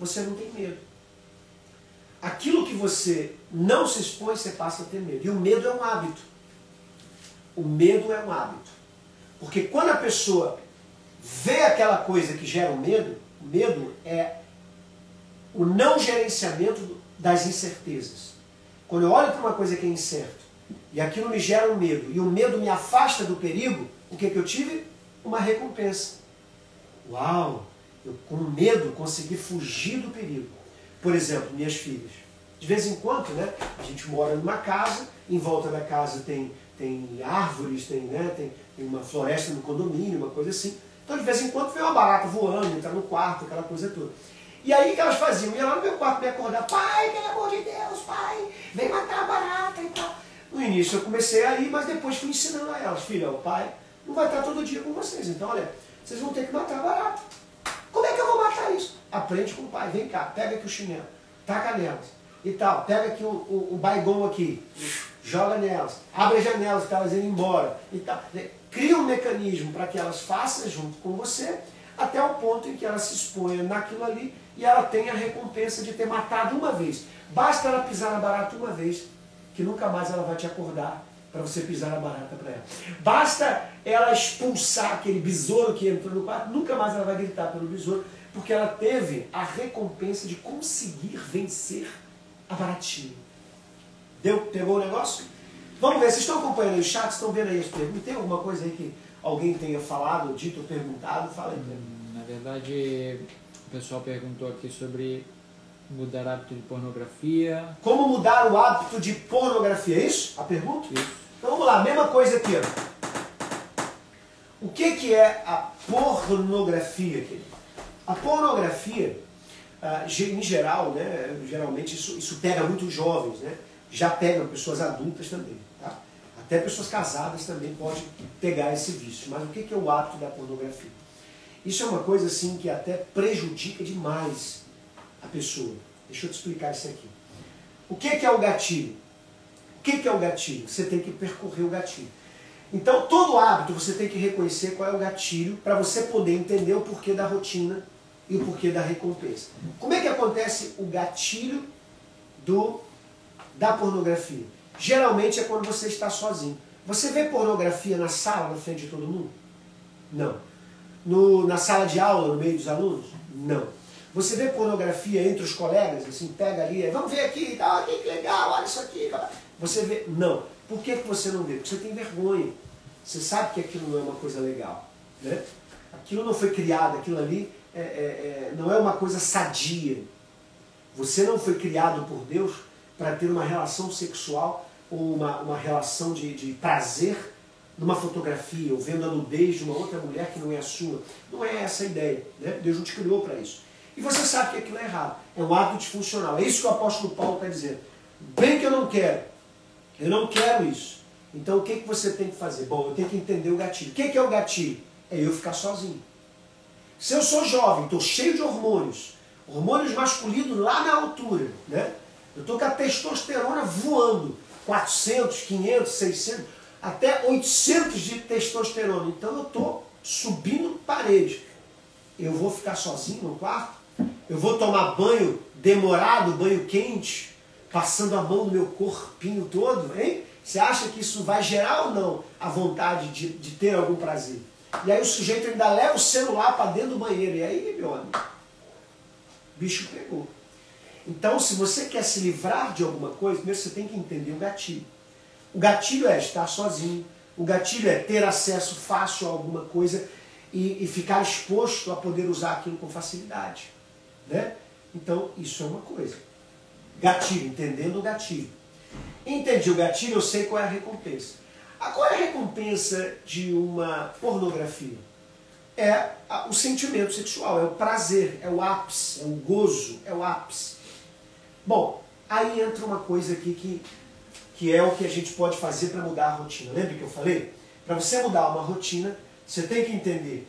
você não tem medo. Aquilo que você não se expõe, você passa a ter medo. E o medo é um hábito. O medo é um hábito. Porque quando a pessoa vê aquela coisa que gera o medo, o medo é o não gerenciamento das incertezas. Quando eu olho para uma coisa que é incerto e aquilo me gera um medo e o medo me afasta do perigo, o que, que eu tive? Uma recompensa. Uau! Eu com medo consegui fugir do perigo. Por exemplo, minhas filhas. De vez em quando, né? A gente mora numa casa, em volta da casa tem, tem árvores, tem, né, tem, tem uma floresta no condomínio, uma coisa assim. Então, de vez em quando, vem uma barata voando, entrar no quarto, aquela coisa toda. E aí o que elas faziam? Ia lá no meu quarto me acordar, pai, pelo amor de Deus, pai, vem matar a barata e tal. No início eu comecei a ir, mas depois fui ensinando a elas, filha, o pai não vai estar todo dia com vocês, então olha, vocês vão ter que matar a barata. Como é que eu vou matar isso? Aprende com o pai, vem cá, pega aqui o chinelo, taca nelas e tal, pega aqui o, o, o baigão aqui, joga nelas, abre as janelas para elas irem embora e tal. Cria um mecanismo para que elas façam junto com você, até o ponto em que elas se exponham naquilo ali e ela tem a recompensa de ter matado uma vez. Basta ela pisar na barata uma vez, que nunca mais ela vai te acordar para você pisar na barata para ela. Basta ela expulsar aquele besouro que entrou no quarto, nunca mais ela vai gritar pelo besouro, porque ela teve a recompensa de conseguir vencer a baratinha. Deu? Pegou o negócio? Vamos ver, vocês estão acompanhando aí o chat, estão vendo aí as perguntas? Tem alguma coisa aí que alguém tenha falado, dito ou perguntado? Fala aí. Na verdade, pessoal perguntou aqui sobre mudar hábito de pornografia. Como mudar o hábito de pornografia? É isso? A pergunta? Isso. Então vamos lá, mesma coisa aqui. O que, que é a pornografia, querido? A pornografia ah, em geral, né, geralmente isso, isso pega muito jovens, né? já pega pessoas adultas também. Tá? Até pessoas casadas também podem pegar esse vício. Mas o que é o hábito da pornografia? Isso é uma coisa assim que até prejudica demais a pessoa. Deixa eu te explicar isso aqui. O que é o gatilho? O que é o gatilho? Você tem que percorrer o gatilho. Então, todo hábito você tem que reconhecer qual é o gatilho para você poder entender o porquê da rotina e o porquê da recompensa. Como é que acontece o gatilho do, da pornografia? Geralmente é quando você está sozinho. Você vê pornografia na sala, na frente de todo mundo? Não. No, na sala de aula, no meio dos alunos? Não. Você vê pornografia entre os colegas, assim, pega ali, vamos ver aqui, tá, que legal, olha isso aqui. Você vê? Não. Por que, que você não vê? Porque você tem vergonha. Você sabe que aquilo não é uma coisa legal. Né? Aquilo não foi criado, aquilo ali é, é, é, não é uma coisa sadia. Você não foi criado por Deus para ter uma relação sexual ou uma, uma relação de, de prazer numa fotografia ou vendo a nudez de uma outra mulher que não é a sua. Não é essa a ideia. Né? Deus não te criou para isso. E você sabe que aquilo é errado. É um ato disfuncional. É isso que o apóstolo Paulo está dizendo. Bem que eu não quero. Eu não quero isso. Então o que, que você tem que fazer? Bom, eu tenho que entender o gatilho. O que, que é o gatilho? É eu ficar sozinho. Se eu sou jovem, estou cheio de hormônios, hormônios masculinos lá na altura, né? Eu estou com a testosterona voando, 400, 500, 600, até 800 de testosterona. Então eu estou subindo parede. Eu vou ficar sozinho no quarto? Eu vou tomar banho demorado, banho quente, passando a mão no meu corpinho todo, hein? Você acha que isso vai gerar ou não a vontade de, de ter algum prazer? E aí o sujeito ainda leva o celular para dentro do banheiro. E aí, meu amigo, o bicho pegou. Então, se você quer se livrar de alguma coisa, primeiro você tem que entender o gatilho. O gatilho é estar sozinho. O gatilho é ter acesso fácil a alguma coisa e, e ficar exposto a poder usar aquilo com facilidade. Né? Então, isso é uma coisa. Gatilho, entendendo o gatilho. Entendi o gatilho, eu sei qual é a recompensa. Qual é a recompensa de uma pornografia? É o sentimento sexual, é o prazer, é o ápice, é o gozo, é o ápice. Bom, aí entra uma coisa aqui que, que é o que a gente pode fazer para mudar a rotina. Lembra que eu falei? Para você mudar uma rotina, você tem que entender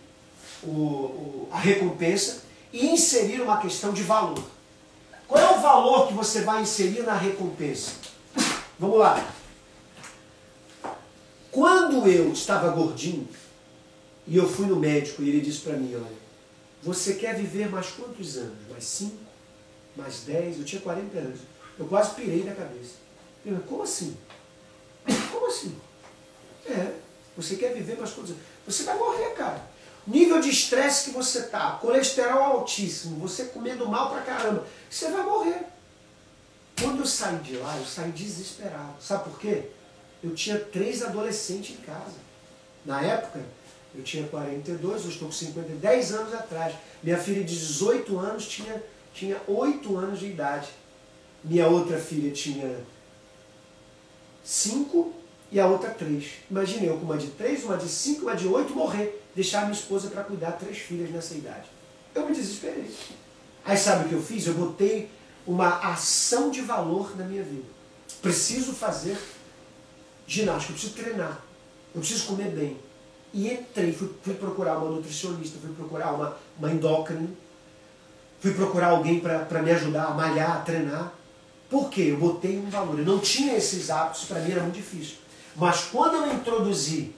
o, o, a recompensa e inserir uma questão de valor. Qual é o valor que você vai inserir na recompensa? Vamos lá. Quando eu estava gordinho e eu fui no médico e ele disse para mim, olha, você quer viver mais quantos anos? Mais cinco? Mais dez? Eu tinha 40 anos. Eu quase pirei na cabeça. Eu, como assim? Como assim? É, você quer viver mais quantos anos? Você vai morrer, cara. Nível de estresse que você tá, colesterol altíssimo, você comendo mal pra caramba, você vai morrer. Quando eu saí de lá, eu saí desesperado. Sabe por quê? eu tinha três adolescentes em casa. Na época, eu tinha 42, eu estou com 50, 10 anos atrás. Minha filha de 18 anos tinha, tinha 8 anos de idade. Minha outra filha tinha 5 e a outra 3. Imagine eu com uma de 3, uma de 5 uma de 8 morrer. Deixar minha esposa para cuidar três filhas nessa idade. Eu me desesperei. Aí sabe o que eu fiz? Eu botei uma ação de valor na minha vida. Preciso fazer ginástica, eu preciso treinar, eu preciso comer bem. E entrei, fui, fui procurar uma nutricionista, fui procurar uma, uma endócrina, fui procurar alguém para me ajudar a malhar, a treinar. Por quê? Eu botei um valor. Eu não tinha esses hábitos, para mim era muito difícil. Mas quando eu introduzi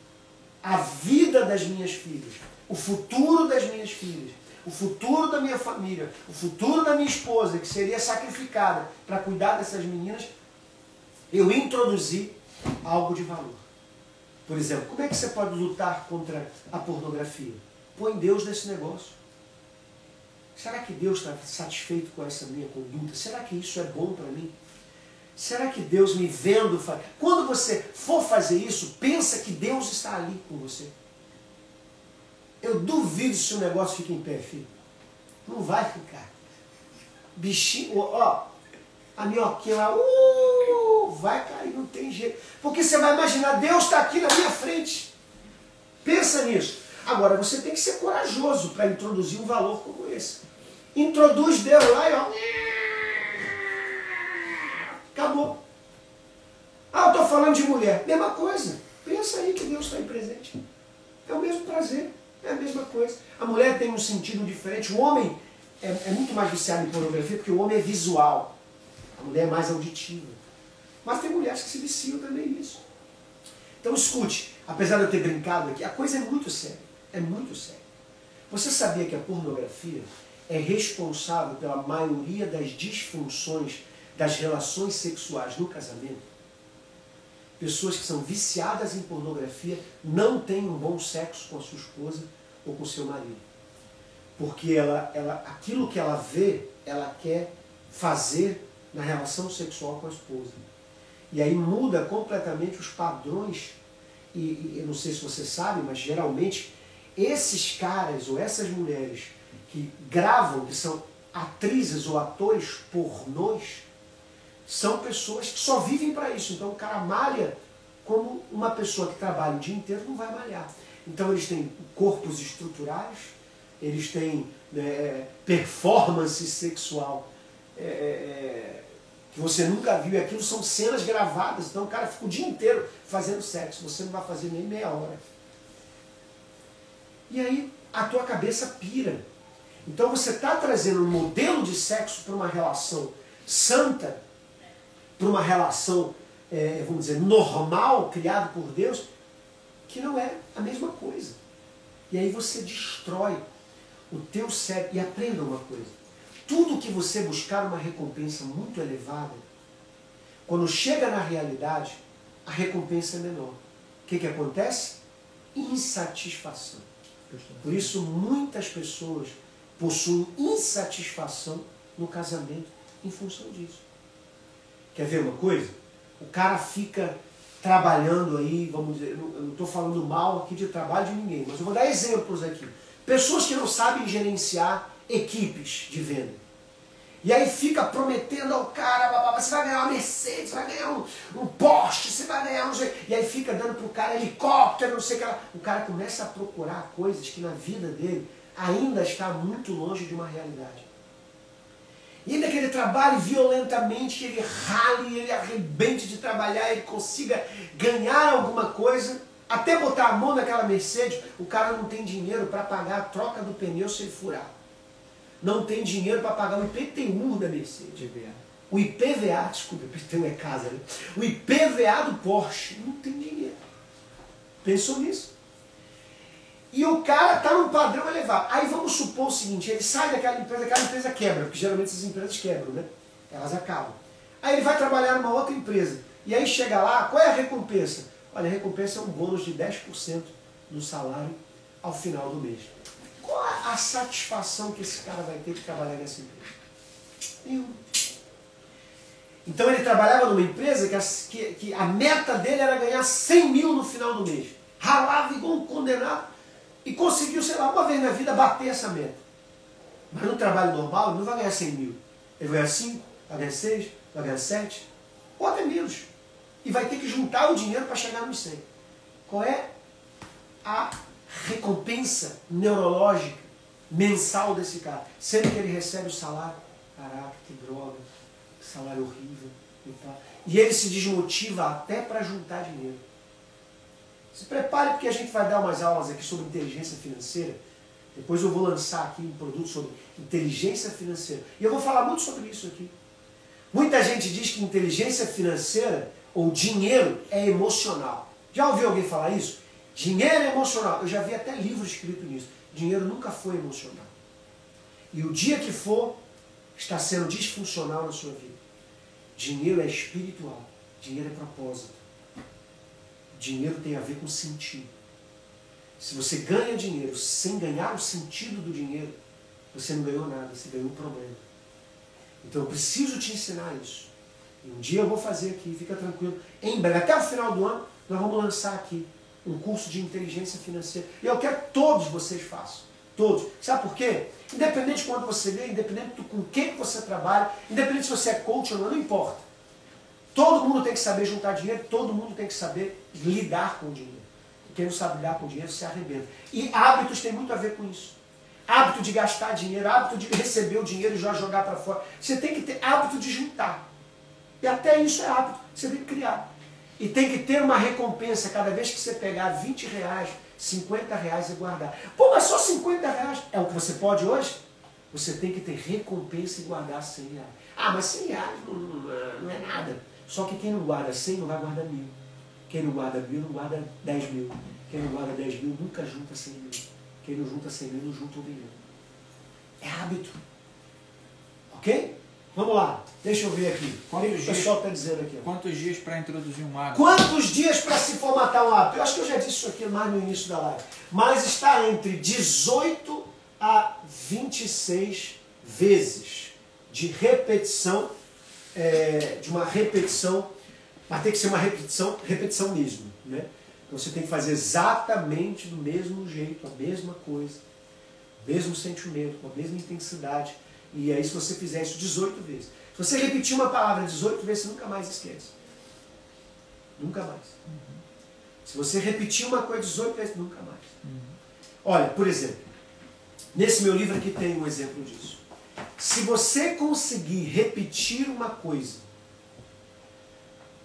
a vida das minhas filhas, o futuro das minhas filhas, o futuro da minha família, o futuro da minha esposa, que seria sacrificada para cuidar dessas meninas, eu introduzi algo de valor. Por exemplo, como é que você pode lutar contra a pornografia? Põe Deus nesse negócio. Será que Deus está satisfeito com essa minha conduta? Será que isso é bom para mim? Será que Deus me vendo. Quando você for fazer isso, pensa que Deus está ali com você. Eu duvido se o negócio fica em pé, filho. Não vai ficar. Bichinho, ó, a minhoquinha lá, uh, vai cair, não tem jeito. Porque você vai imaginar, Deus está aqui na minha frente. Pensa nisso. Agora, você tem que ser corajoso para introduzir um valor como esse. introduz Deus lá e ó. Acabou. Ah, eu estou falando de mulher. Mesma coisa. Pensa aí que Deus está aí presente. É o mesmo prazer. É a mesma coisa. A mulher tem um sentido diferente. O homem é, é muito mais viciado em pornografia porque o homem é visual. A mulher é mais auditiva. Mas tem mulheres que se viciam também nisso. Então escute, apesar de eu ter brincado aqui, a coisa é muito séria. É muito séria. Você sabia que a pornografia é responsável pela maioria das disfunções das relações sexuais no casamento? Pessoas que são viciadas em pornografia não têm um bom sexo com a sua esposa ou com seu marido. Porque ela, ela, aquilo que ela vê, ela quer fazer na relação sexual com a esposa. E aí muda completamente os padrões. E, e eu não sei se você sabe, mas geralmente esses caras ou essas mulheres que gravam, que são atrizes ou atores pornôs, são pessoas que só vivem para isso. Então o cara malha como uma pessoa que trabalha o dia inteiro não vai malhar. Então eles têm corpos estruturais, eles têm né, performance sexual é, é, é que você nunca viu, e aquilo são cenas gravadas, então o cara fica o dia inteiro fazendo sexo, você não vai fazer nem meia hora. E aí a tua cabeça pira. Então você está trazendo um modelo de sexo para uma relação santa, para uma relação, é, vamos dizer, normal, criado por Deus, que não é a mesma coisa. E aí você destrói o teu cérebro. E aprenda uma coisa. Tudo que você buscar uma recompensa muito elevada, quando chega na realidade, a recompensa é menor. O que, que acontece? Insatisfação. Por isso, muitas pessoas possuem insatisfação no casamento em função disso. Quer ver uma coisa? O cara fica trabalhando aí, vamos dizer, eu não estou falando mal aqui de trabalho de ninguém, mas eu vou dar exemplos aqui. Pessoas que não sabem gerenciar equipes de venda. E aí fica prometendo ao cara, você vai ganhar uma Mercedes, vai ganhar um, um Porsche, você vai ganhar um... E aí fica dando pro cara helicóptero, não sei o que lá. O cara começa a procurar coisas que na vida dele ainda está muito longe de uma realidade. E ainda que ele trabalhe violentamente, que ele rale, ele arrebente de trabalhar, ele consiga ganhar alguma coisa, até botar a mão naquela Mercedes, o cara não tem dinheiro para pagar a troca do pneu se ele furar não tem dinheiro para pagar o IPTU da Mercedes. O IPVA, desculpa, IPTU é casa, né? O IPVA do Porsche não tem dinheiro. Pensou nisso? E o cara está num padrão elevado. Aí vamos supor o seguinte, ele sai daquela empresa, aquela empresa quebra, porque geralmente essas empresas quebram, né? Elas acabam. Aí ele vai trabalhar numa outra empresa. E aí chega lá, qual é a recompensa? Olha, a recompensa é um bônus de 10% do salário ao final do mês. Qual a satisfação que esse cara vai ter de trabalhar nessa empresa? Nenhuma. Então ele trabalhava numa empresa que a, que, que a, meta dele era ganhar 100 mil no final do mês. Ralava igual um condenado e conseguiu, sei lá, uma vez na vida bater essa meta. Mas no trabalho normal ele não vai ganhar 100 mil. Ele vai ganhar 5, vai ganhar 6, vai ganhar 7, ou até menos. E vai ter que juntar o dinheiro para chegar nos 100. Qual é a recompensa neurológica mensal desse cara. Sempre que ele recebe o salário, caraca, que droga, que salário horrível e tal. E ele se desmotiva até para juntar dinheiro. Se prepare porque a gente vai dar umas aulas aqui sobre inteligência financeira. Depois eu vou lançar aqui um produto sobre inteligência financeira. E eu vou falar muito sobre isso aqui. Muita gente diz que inteligência financeira ou dinheiro é emocional. Já ouviu alguém falar isso? Dinheiro é emocional. Eu já vi até livro escrito nisso. Dinheiro nunca foi emocional. E o dia que for, está sendo disfuncional na sua vida. Dinheiro é espiritual. Dinheiro é propósito. Dinheiro tem a ver com sentido. Se você ganha dinheiro sem ganhar o sentido do dinheiro, você não ganhou nada, você ganhou um problema. Então eu preciso te ensinar isso. E um dia eu vou fazer aqui, fica tranquilo. Em breve, até o final do ano, nós vamos lançar aqui um curso de inteligência financeira. E eu quero que todos vocês façam. Todos. Sabe por quê? Independente de quanto você lê, independente do com quem que você trabalha, independente se você é coach ou não, não importa. Todo mundo tem que saber juntar dinheiro, todo mundo tem que saber lidar com o dinheiro. Quem não sabe lidar com o dinheiro se arrebenta. E hábitos tem muito a ver com isso. hábito de gastar dinheiro, hábito de receber o dinheiro e já jogar para fora. Você tem que ter hábito de juntar. E até isso é hábito, você tem que criar. E tem que ter uma recompensa cada vez que você pegar 20 reais, 50 reais e guardar. Pô, mas só 50 reais é o que você pode hoje? Você tem que ter recompensa e guardar 100 reais. Ah, mas 100 reais não, não, é nada. Só que quem não guarda 100 não vai guardar mil. Quem não guarda mil não guarda 10 mil. Quem não guarda 10 mil nunca junta 100 mil. Quem não junta 100 mil não junta um milhão. É hábito. Ok? Vamos lá, deixa eu ver aqui. Quantos o que o pessoal está dizendo aqui? Quantos dias para introduzir um hábito? Quantos dias para se formatar um hábito? Eu acho que eu já disse isso aqui mais no início da live. Mas está entre 18 a 26 vezes de repetição, é, de uma repetição, mas tem que ser uma repetição, repetição mesmo. Né? Então você tem que fazer exatamente do mesmo jeito, a mesma coisa, mesmo sentimento, com a mesma intensidade e aí, se você fizer isso 18 vezes. Se você repetir uma palavra 18 vezes, você nunca mais esquece. Nunca mais. Uhum. Se você repetir uma coisa 18 vezes, nunca mais. Uhum. Olha, por exemplo, nesse meu livro aqui tem um exemplo disso. Se você conseguir repetir uma coisa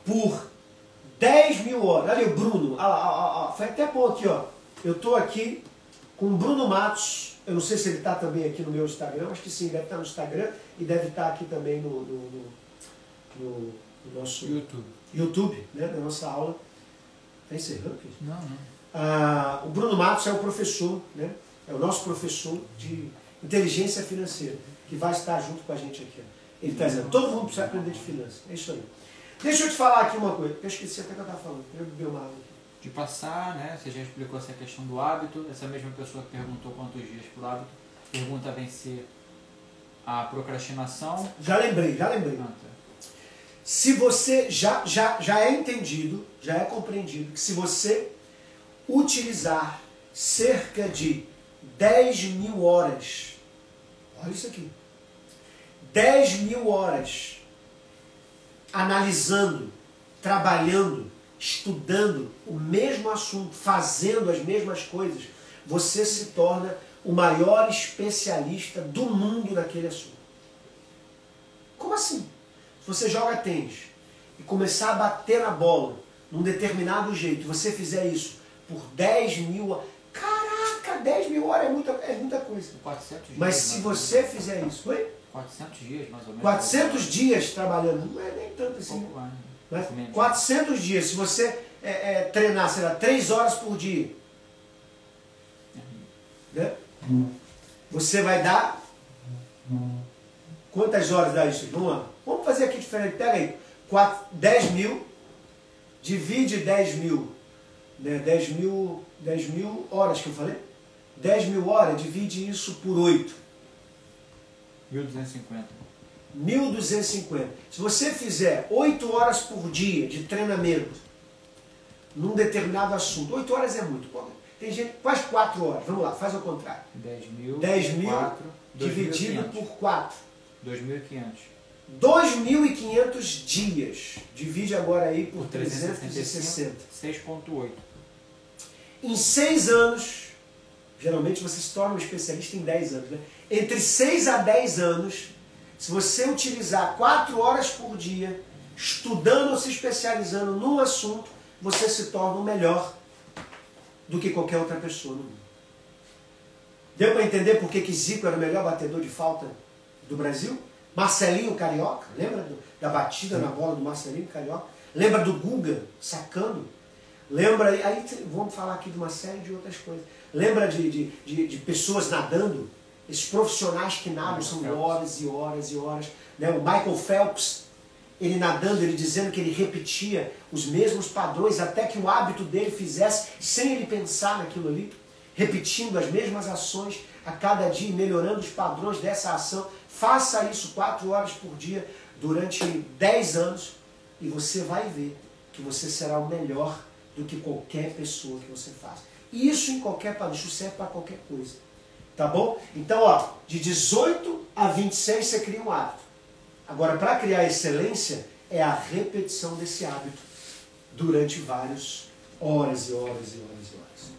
por 10 mil horas, olha o Bruno, ah, ah, foi até bom aqui, ó. Eu estou aqui com o Bruno Matos eu não sei se ele está também aqui no meu Instagram, acho que sim, deve estar tá no Instagram e deve estar tá aqui também no, no, no, no nosso YouTube. YouTube, né, na nossa aula. Está encerrando? Não, não. Ah, o Bruno Matos é o professor, né, é o nosso professor de inteligência financeira, que vai estar junto com a gente aqui. Ele está dizendo, todo mundo precisa aprender de finanças. É isso aí. Deixa eu te falar aqui uma coisa, eu esqueci até que eu estava falando, eu bebi uma água aqui de passar, né? Você já explicou essa questão do hábito. Essa mesma pessoa que perguntou quantos dias por hábito pergunta a vencer a procrastinação. Já lembrei, já lembrei. Ah, tá. Se você já, já, já é entendido, já é compreendido que se você utilizar cerca de 10 mil horas, olha isso aqui, 10 mil horas analisando, trabalhando, estudando o mesmo assunto, fazendo as mesmas coisas, você se torna o maior especialista do mundo naquele assunto. Como assim? Se você joga tênis e começar a bater na bola num determinado jeito, você fizer isso por 10 mil Caraca, 10 mil horas é muita, é muita coisa. 400 dias, Mas se você fizer isso, foi? 400 dias, mais ou menos. 400 dias trabalhando, não é nem tanto assim. Pouco mais. Né? 400 dias, se você é, é, treinar, sei lá, 3 horas por dia, né? você vai dar. Quantas horas dá isso? Vamos lá. Vamos fazer aqui diferente. Pega aí. 4, 10 mil. Divide 10 mil. Né? 10 mil. 10 mil horas que eu falei? 10 mil horas, divide isso por 8. 1250. 1.250. Se você fizer 8 horas por dia de treinamento num determinado assunto, 8 horas é muito. Tem gente, quase 4 horas. Vamos lá, faz ao contrário. 10 mil, 10 mil 4, dividido 2, por 4. 2.500. 2.500 dias. Divide agora aí por, por 360. 6.8. Em 6 anos, geralmente você se torna um especialista em 10 anos. Né? Entre 6 a 10 anos, se você utilizar quatro horas por dia, estudando ou se especializando num assunto, você se torna o melhor do que qualquer outra pessoa no mundo. Deu para entender por que Zico era o melhor batedor de falta do Brasil? Marcelinho Carioca, lembra do, da batida na bola do Marcelinho Carioca? Lembra do Guga sacando? Lembra, aí vamos falar aqui de uma série de outras coisas. Lembra de, de, de, de pessoas nadando? Esses profissionais que nadam são horas e horas e horas. Né? O Michael Phelps, ele nadando, ele dizendo que ele repetia os mesmos padrões até que o hábito dele fizesse, sem ele pensar naquilo ali, repetindo as mesmas ações a cada dia e melhorando os padrões dessa ação. Faça isso quatro horas por dia durante dez anos e você vai ver que você será o melhor do que qualquer pessoa que você faça. E isso em qualquer padrão, isso serve para qualquer coisa. Tá bom? Então, ó, de 18 a 26 você cria um hábito. Agora, para criar excelência, é a repetição desse hábito durante várias horas e horas e horas e horas.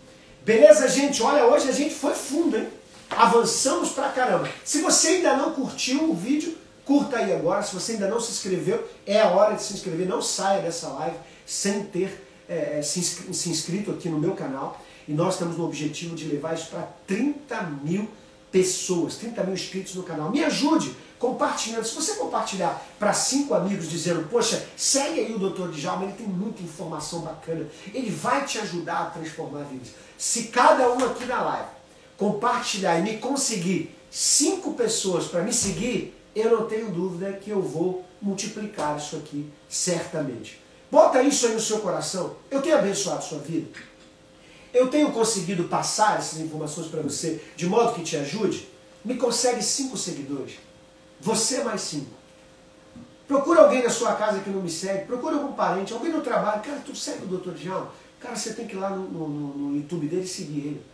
Beleza, gente? Olha, hoje a gente foi fundo, hein? Avançamos pra caramba. Se você ainda não curtiu o vídeo, curta aí agora. Se você ainda não se inscreveu, é a hora de se inscrever. Não saia dessa live sem ter é, se, se inscrito aqui no meu canal. E nós temos o objetivo de levar isso para 30 mil pessoas, 30 mil inscritos no canal. Me ajude compartilhando. Se você compartilhar para cinco amigos dizendo, poxa, segue aí o Dr. Djalma, ele tem muita informação bacana, ele vai te ajudar a transformar vidas. Se cada um aqui na live compartilhar e me conseguir cinco pessoas para me seguir, eu não tenho dúvida que eu vou multiplicar isso aqui certamente. Bota isso aí no seu coração. Eu tenho abençoado sua vida. Eu tenho conseguido passar essas informações para você de modo que te ajude. Me consegue cinco seguidores. Você mais cinco. Procura alguém na sua casa que não me segue, procura algum parente, alguém no trabalho. Cara, tu segue o Dr. Djalma? Cara, você tem que ir lá no, no, no, YouTube dele e seguir ele.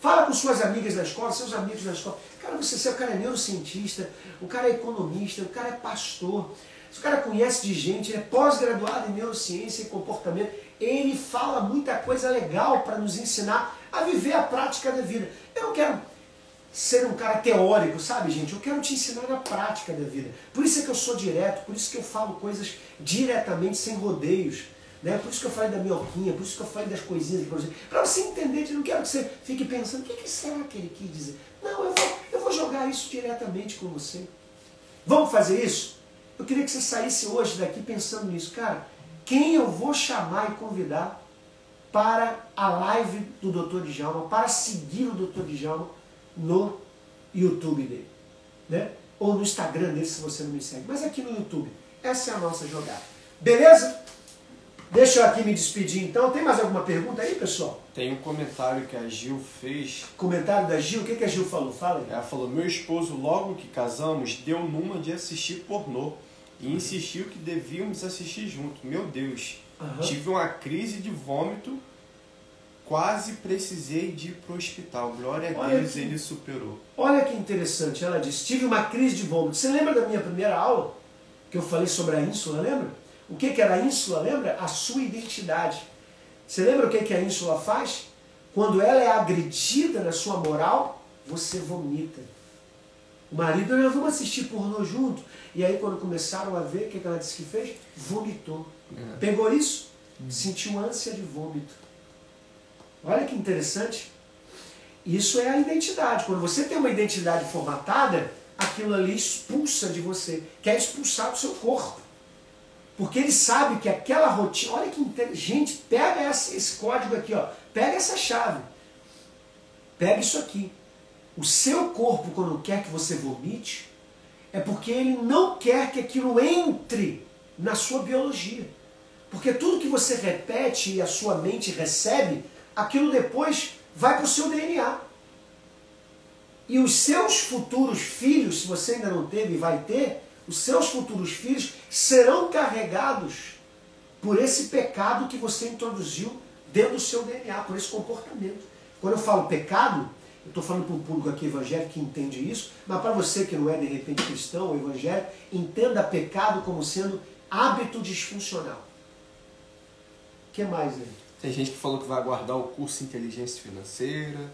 Fala com suas amigas da escola, seus amigos da escola. Cara, você, o cara é neurocientista, o cara é economista, o cara é pastor. Se o cara conhece de gente, ele é pós-graduado em neurociência e comportamento, ele fala muita coisa legal para nos ensinar a viver a prática da vida. Eu não quero ser um cara teórico, sabe, gente? Eu quero te ensinar na prática da vida. Por isso é que eu sou direto, por isso que eu falo coisas diretamente, sem rodeios. Né? Por isso que eu falei da minhoquinha, por isso que eu falei das coisinhas. Para você entender, eu não quero que você fique pensando, o que, que será que ele quis dizer? Não, eu vou, eu vou jogar isso diretamente com você. Vamos fazer isso? Eu queria que você saísse hoje daqui pensando nisso. Cara, quem eu vou chamar e convidar para a live do Dr. Djalma, para seguir o Dr. Djalma no YouTube dele, né? Ou no Instagram dele, se você não me segue. Mas aqui no YouTube. Essa é a nossa jogada. Beleza? Deixa eu aqui me despedir então. Tem mais alguma pergunta aí, pessoal? Tem um comentário que a Gil fez. Comentário da Gil? O que, que a Gil falou? Fala aí. Ela falou: Meu esposo, logo que casamos, deu numa de assistir pornô e insistiu que devíamos assistir junto. Meu Deus, uhum. tive uma crise de vômito Quase precisei de ir para o hospital. Glória a Olha Deus, que, ele superou. Olha que interessante. Ela disse: tive uma crise de vômito. Você lembra da minha primeira aula? Que eu falei sobre a ínsula, lembra? O que, que era a ínsula, lembra? A sua identidade. Você lembra o que, que a ínsula faz? Quando ela é agredida na sua moral, você vomita. O marido, nós vamos assistir pornô junto. E aí, quando começaram a ver, o que, que ela disse que fez? Vomitou. É. Pegou isso? Hum. Sentiu ânsia de vômito. Olha que interessante. Isso é a identidade. Quando você tem uma identidade formatada, aquilo ali expulsa de você, quer expulsar do seu corpo. Porque ele sabe que aquela rotina. Olha que inteligente, pega esse, esse código aqui, ó. Pega essa chave. Pega isso aqui. O seu corpo, quando quer que você vomite, é porque ele não quer que aquilo entre na sua biologia. Porque tudo que você repete e a sua mente recebe aquilo depois vai para o seu DNA. E os seus futuros filhos, se você ainda não teve e vai ter, os seus futuros filhos serão carregados por esse pecado que você introduziu dentro do seu DNA, por esse comportamento. Quando eu falo pecado, eu estou falando para um público aqui evangélico que entende isso, mas para você que não é de repente cristão ou evangélico, entenda pecado como sendo hábito disfuncional. O que mais aí? Tem gente que falou que vai aguardar o curso Inteligência Financeira.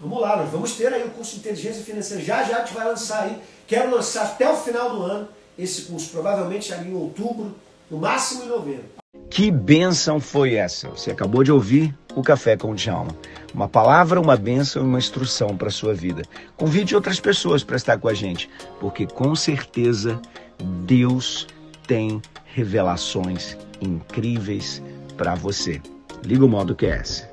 Vamos lá, nós vamos ter aí o curso Inteligência Financeira. Já já a gente vai lançar aí. Quero lançar até o final do ano esse curso, provavelmente ali em outubro, no máximo em novembro. Que bênção foi essa? Você acabou de ouvir o Café com o Djalma. Uma palavra, uma bênção e uma instrução para a sua vida. Convide outras pessoas para estar com a gente, porque com certeza Deus tem revelações incríveis para você. Liga o modo QS.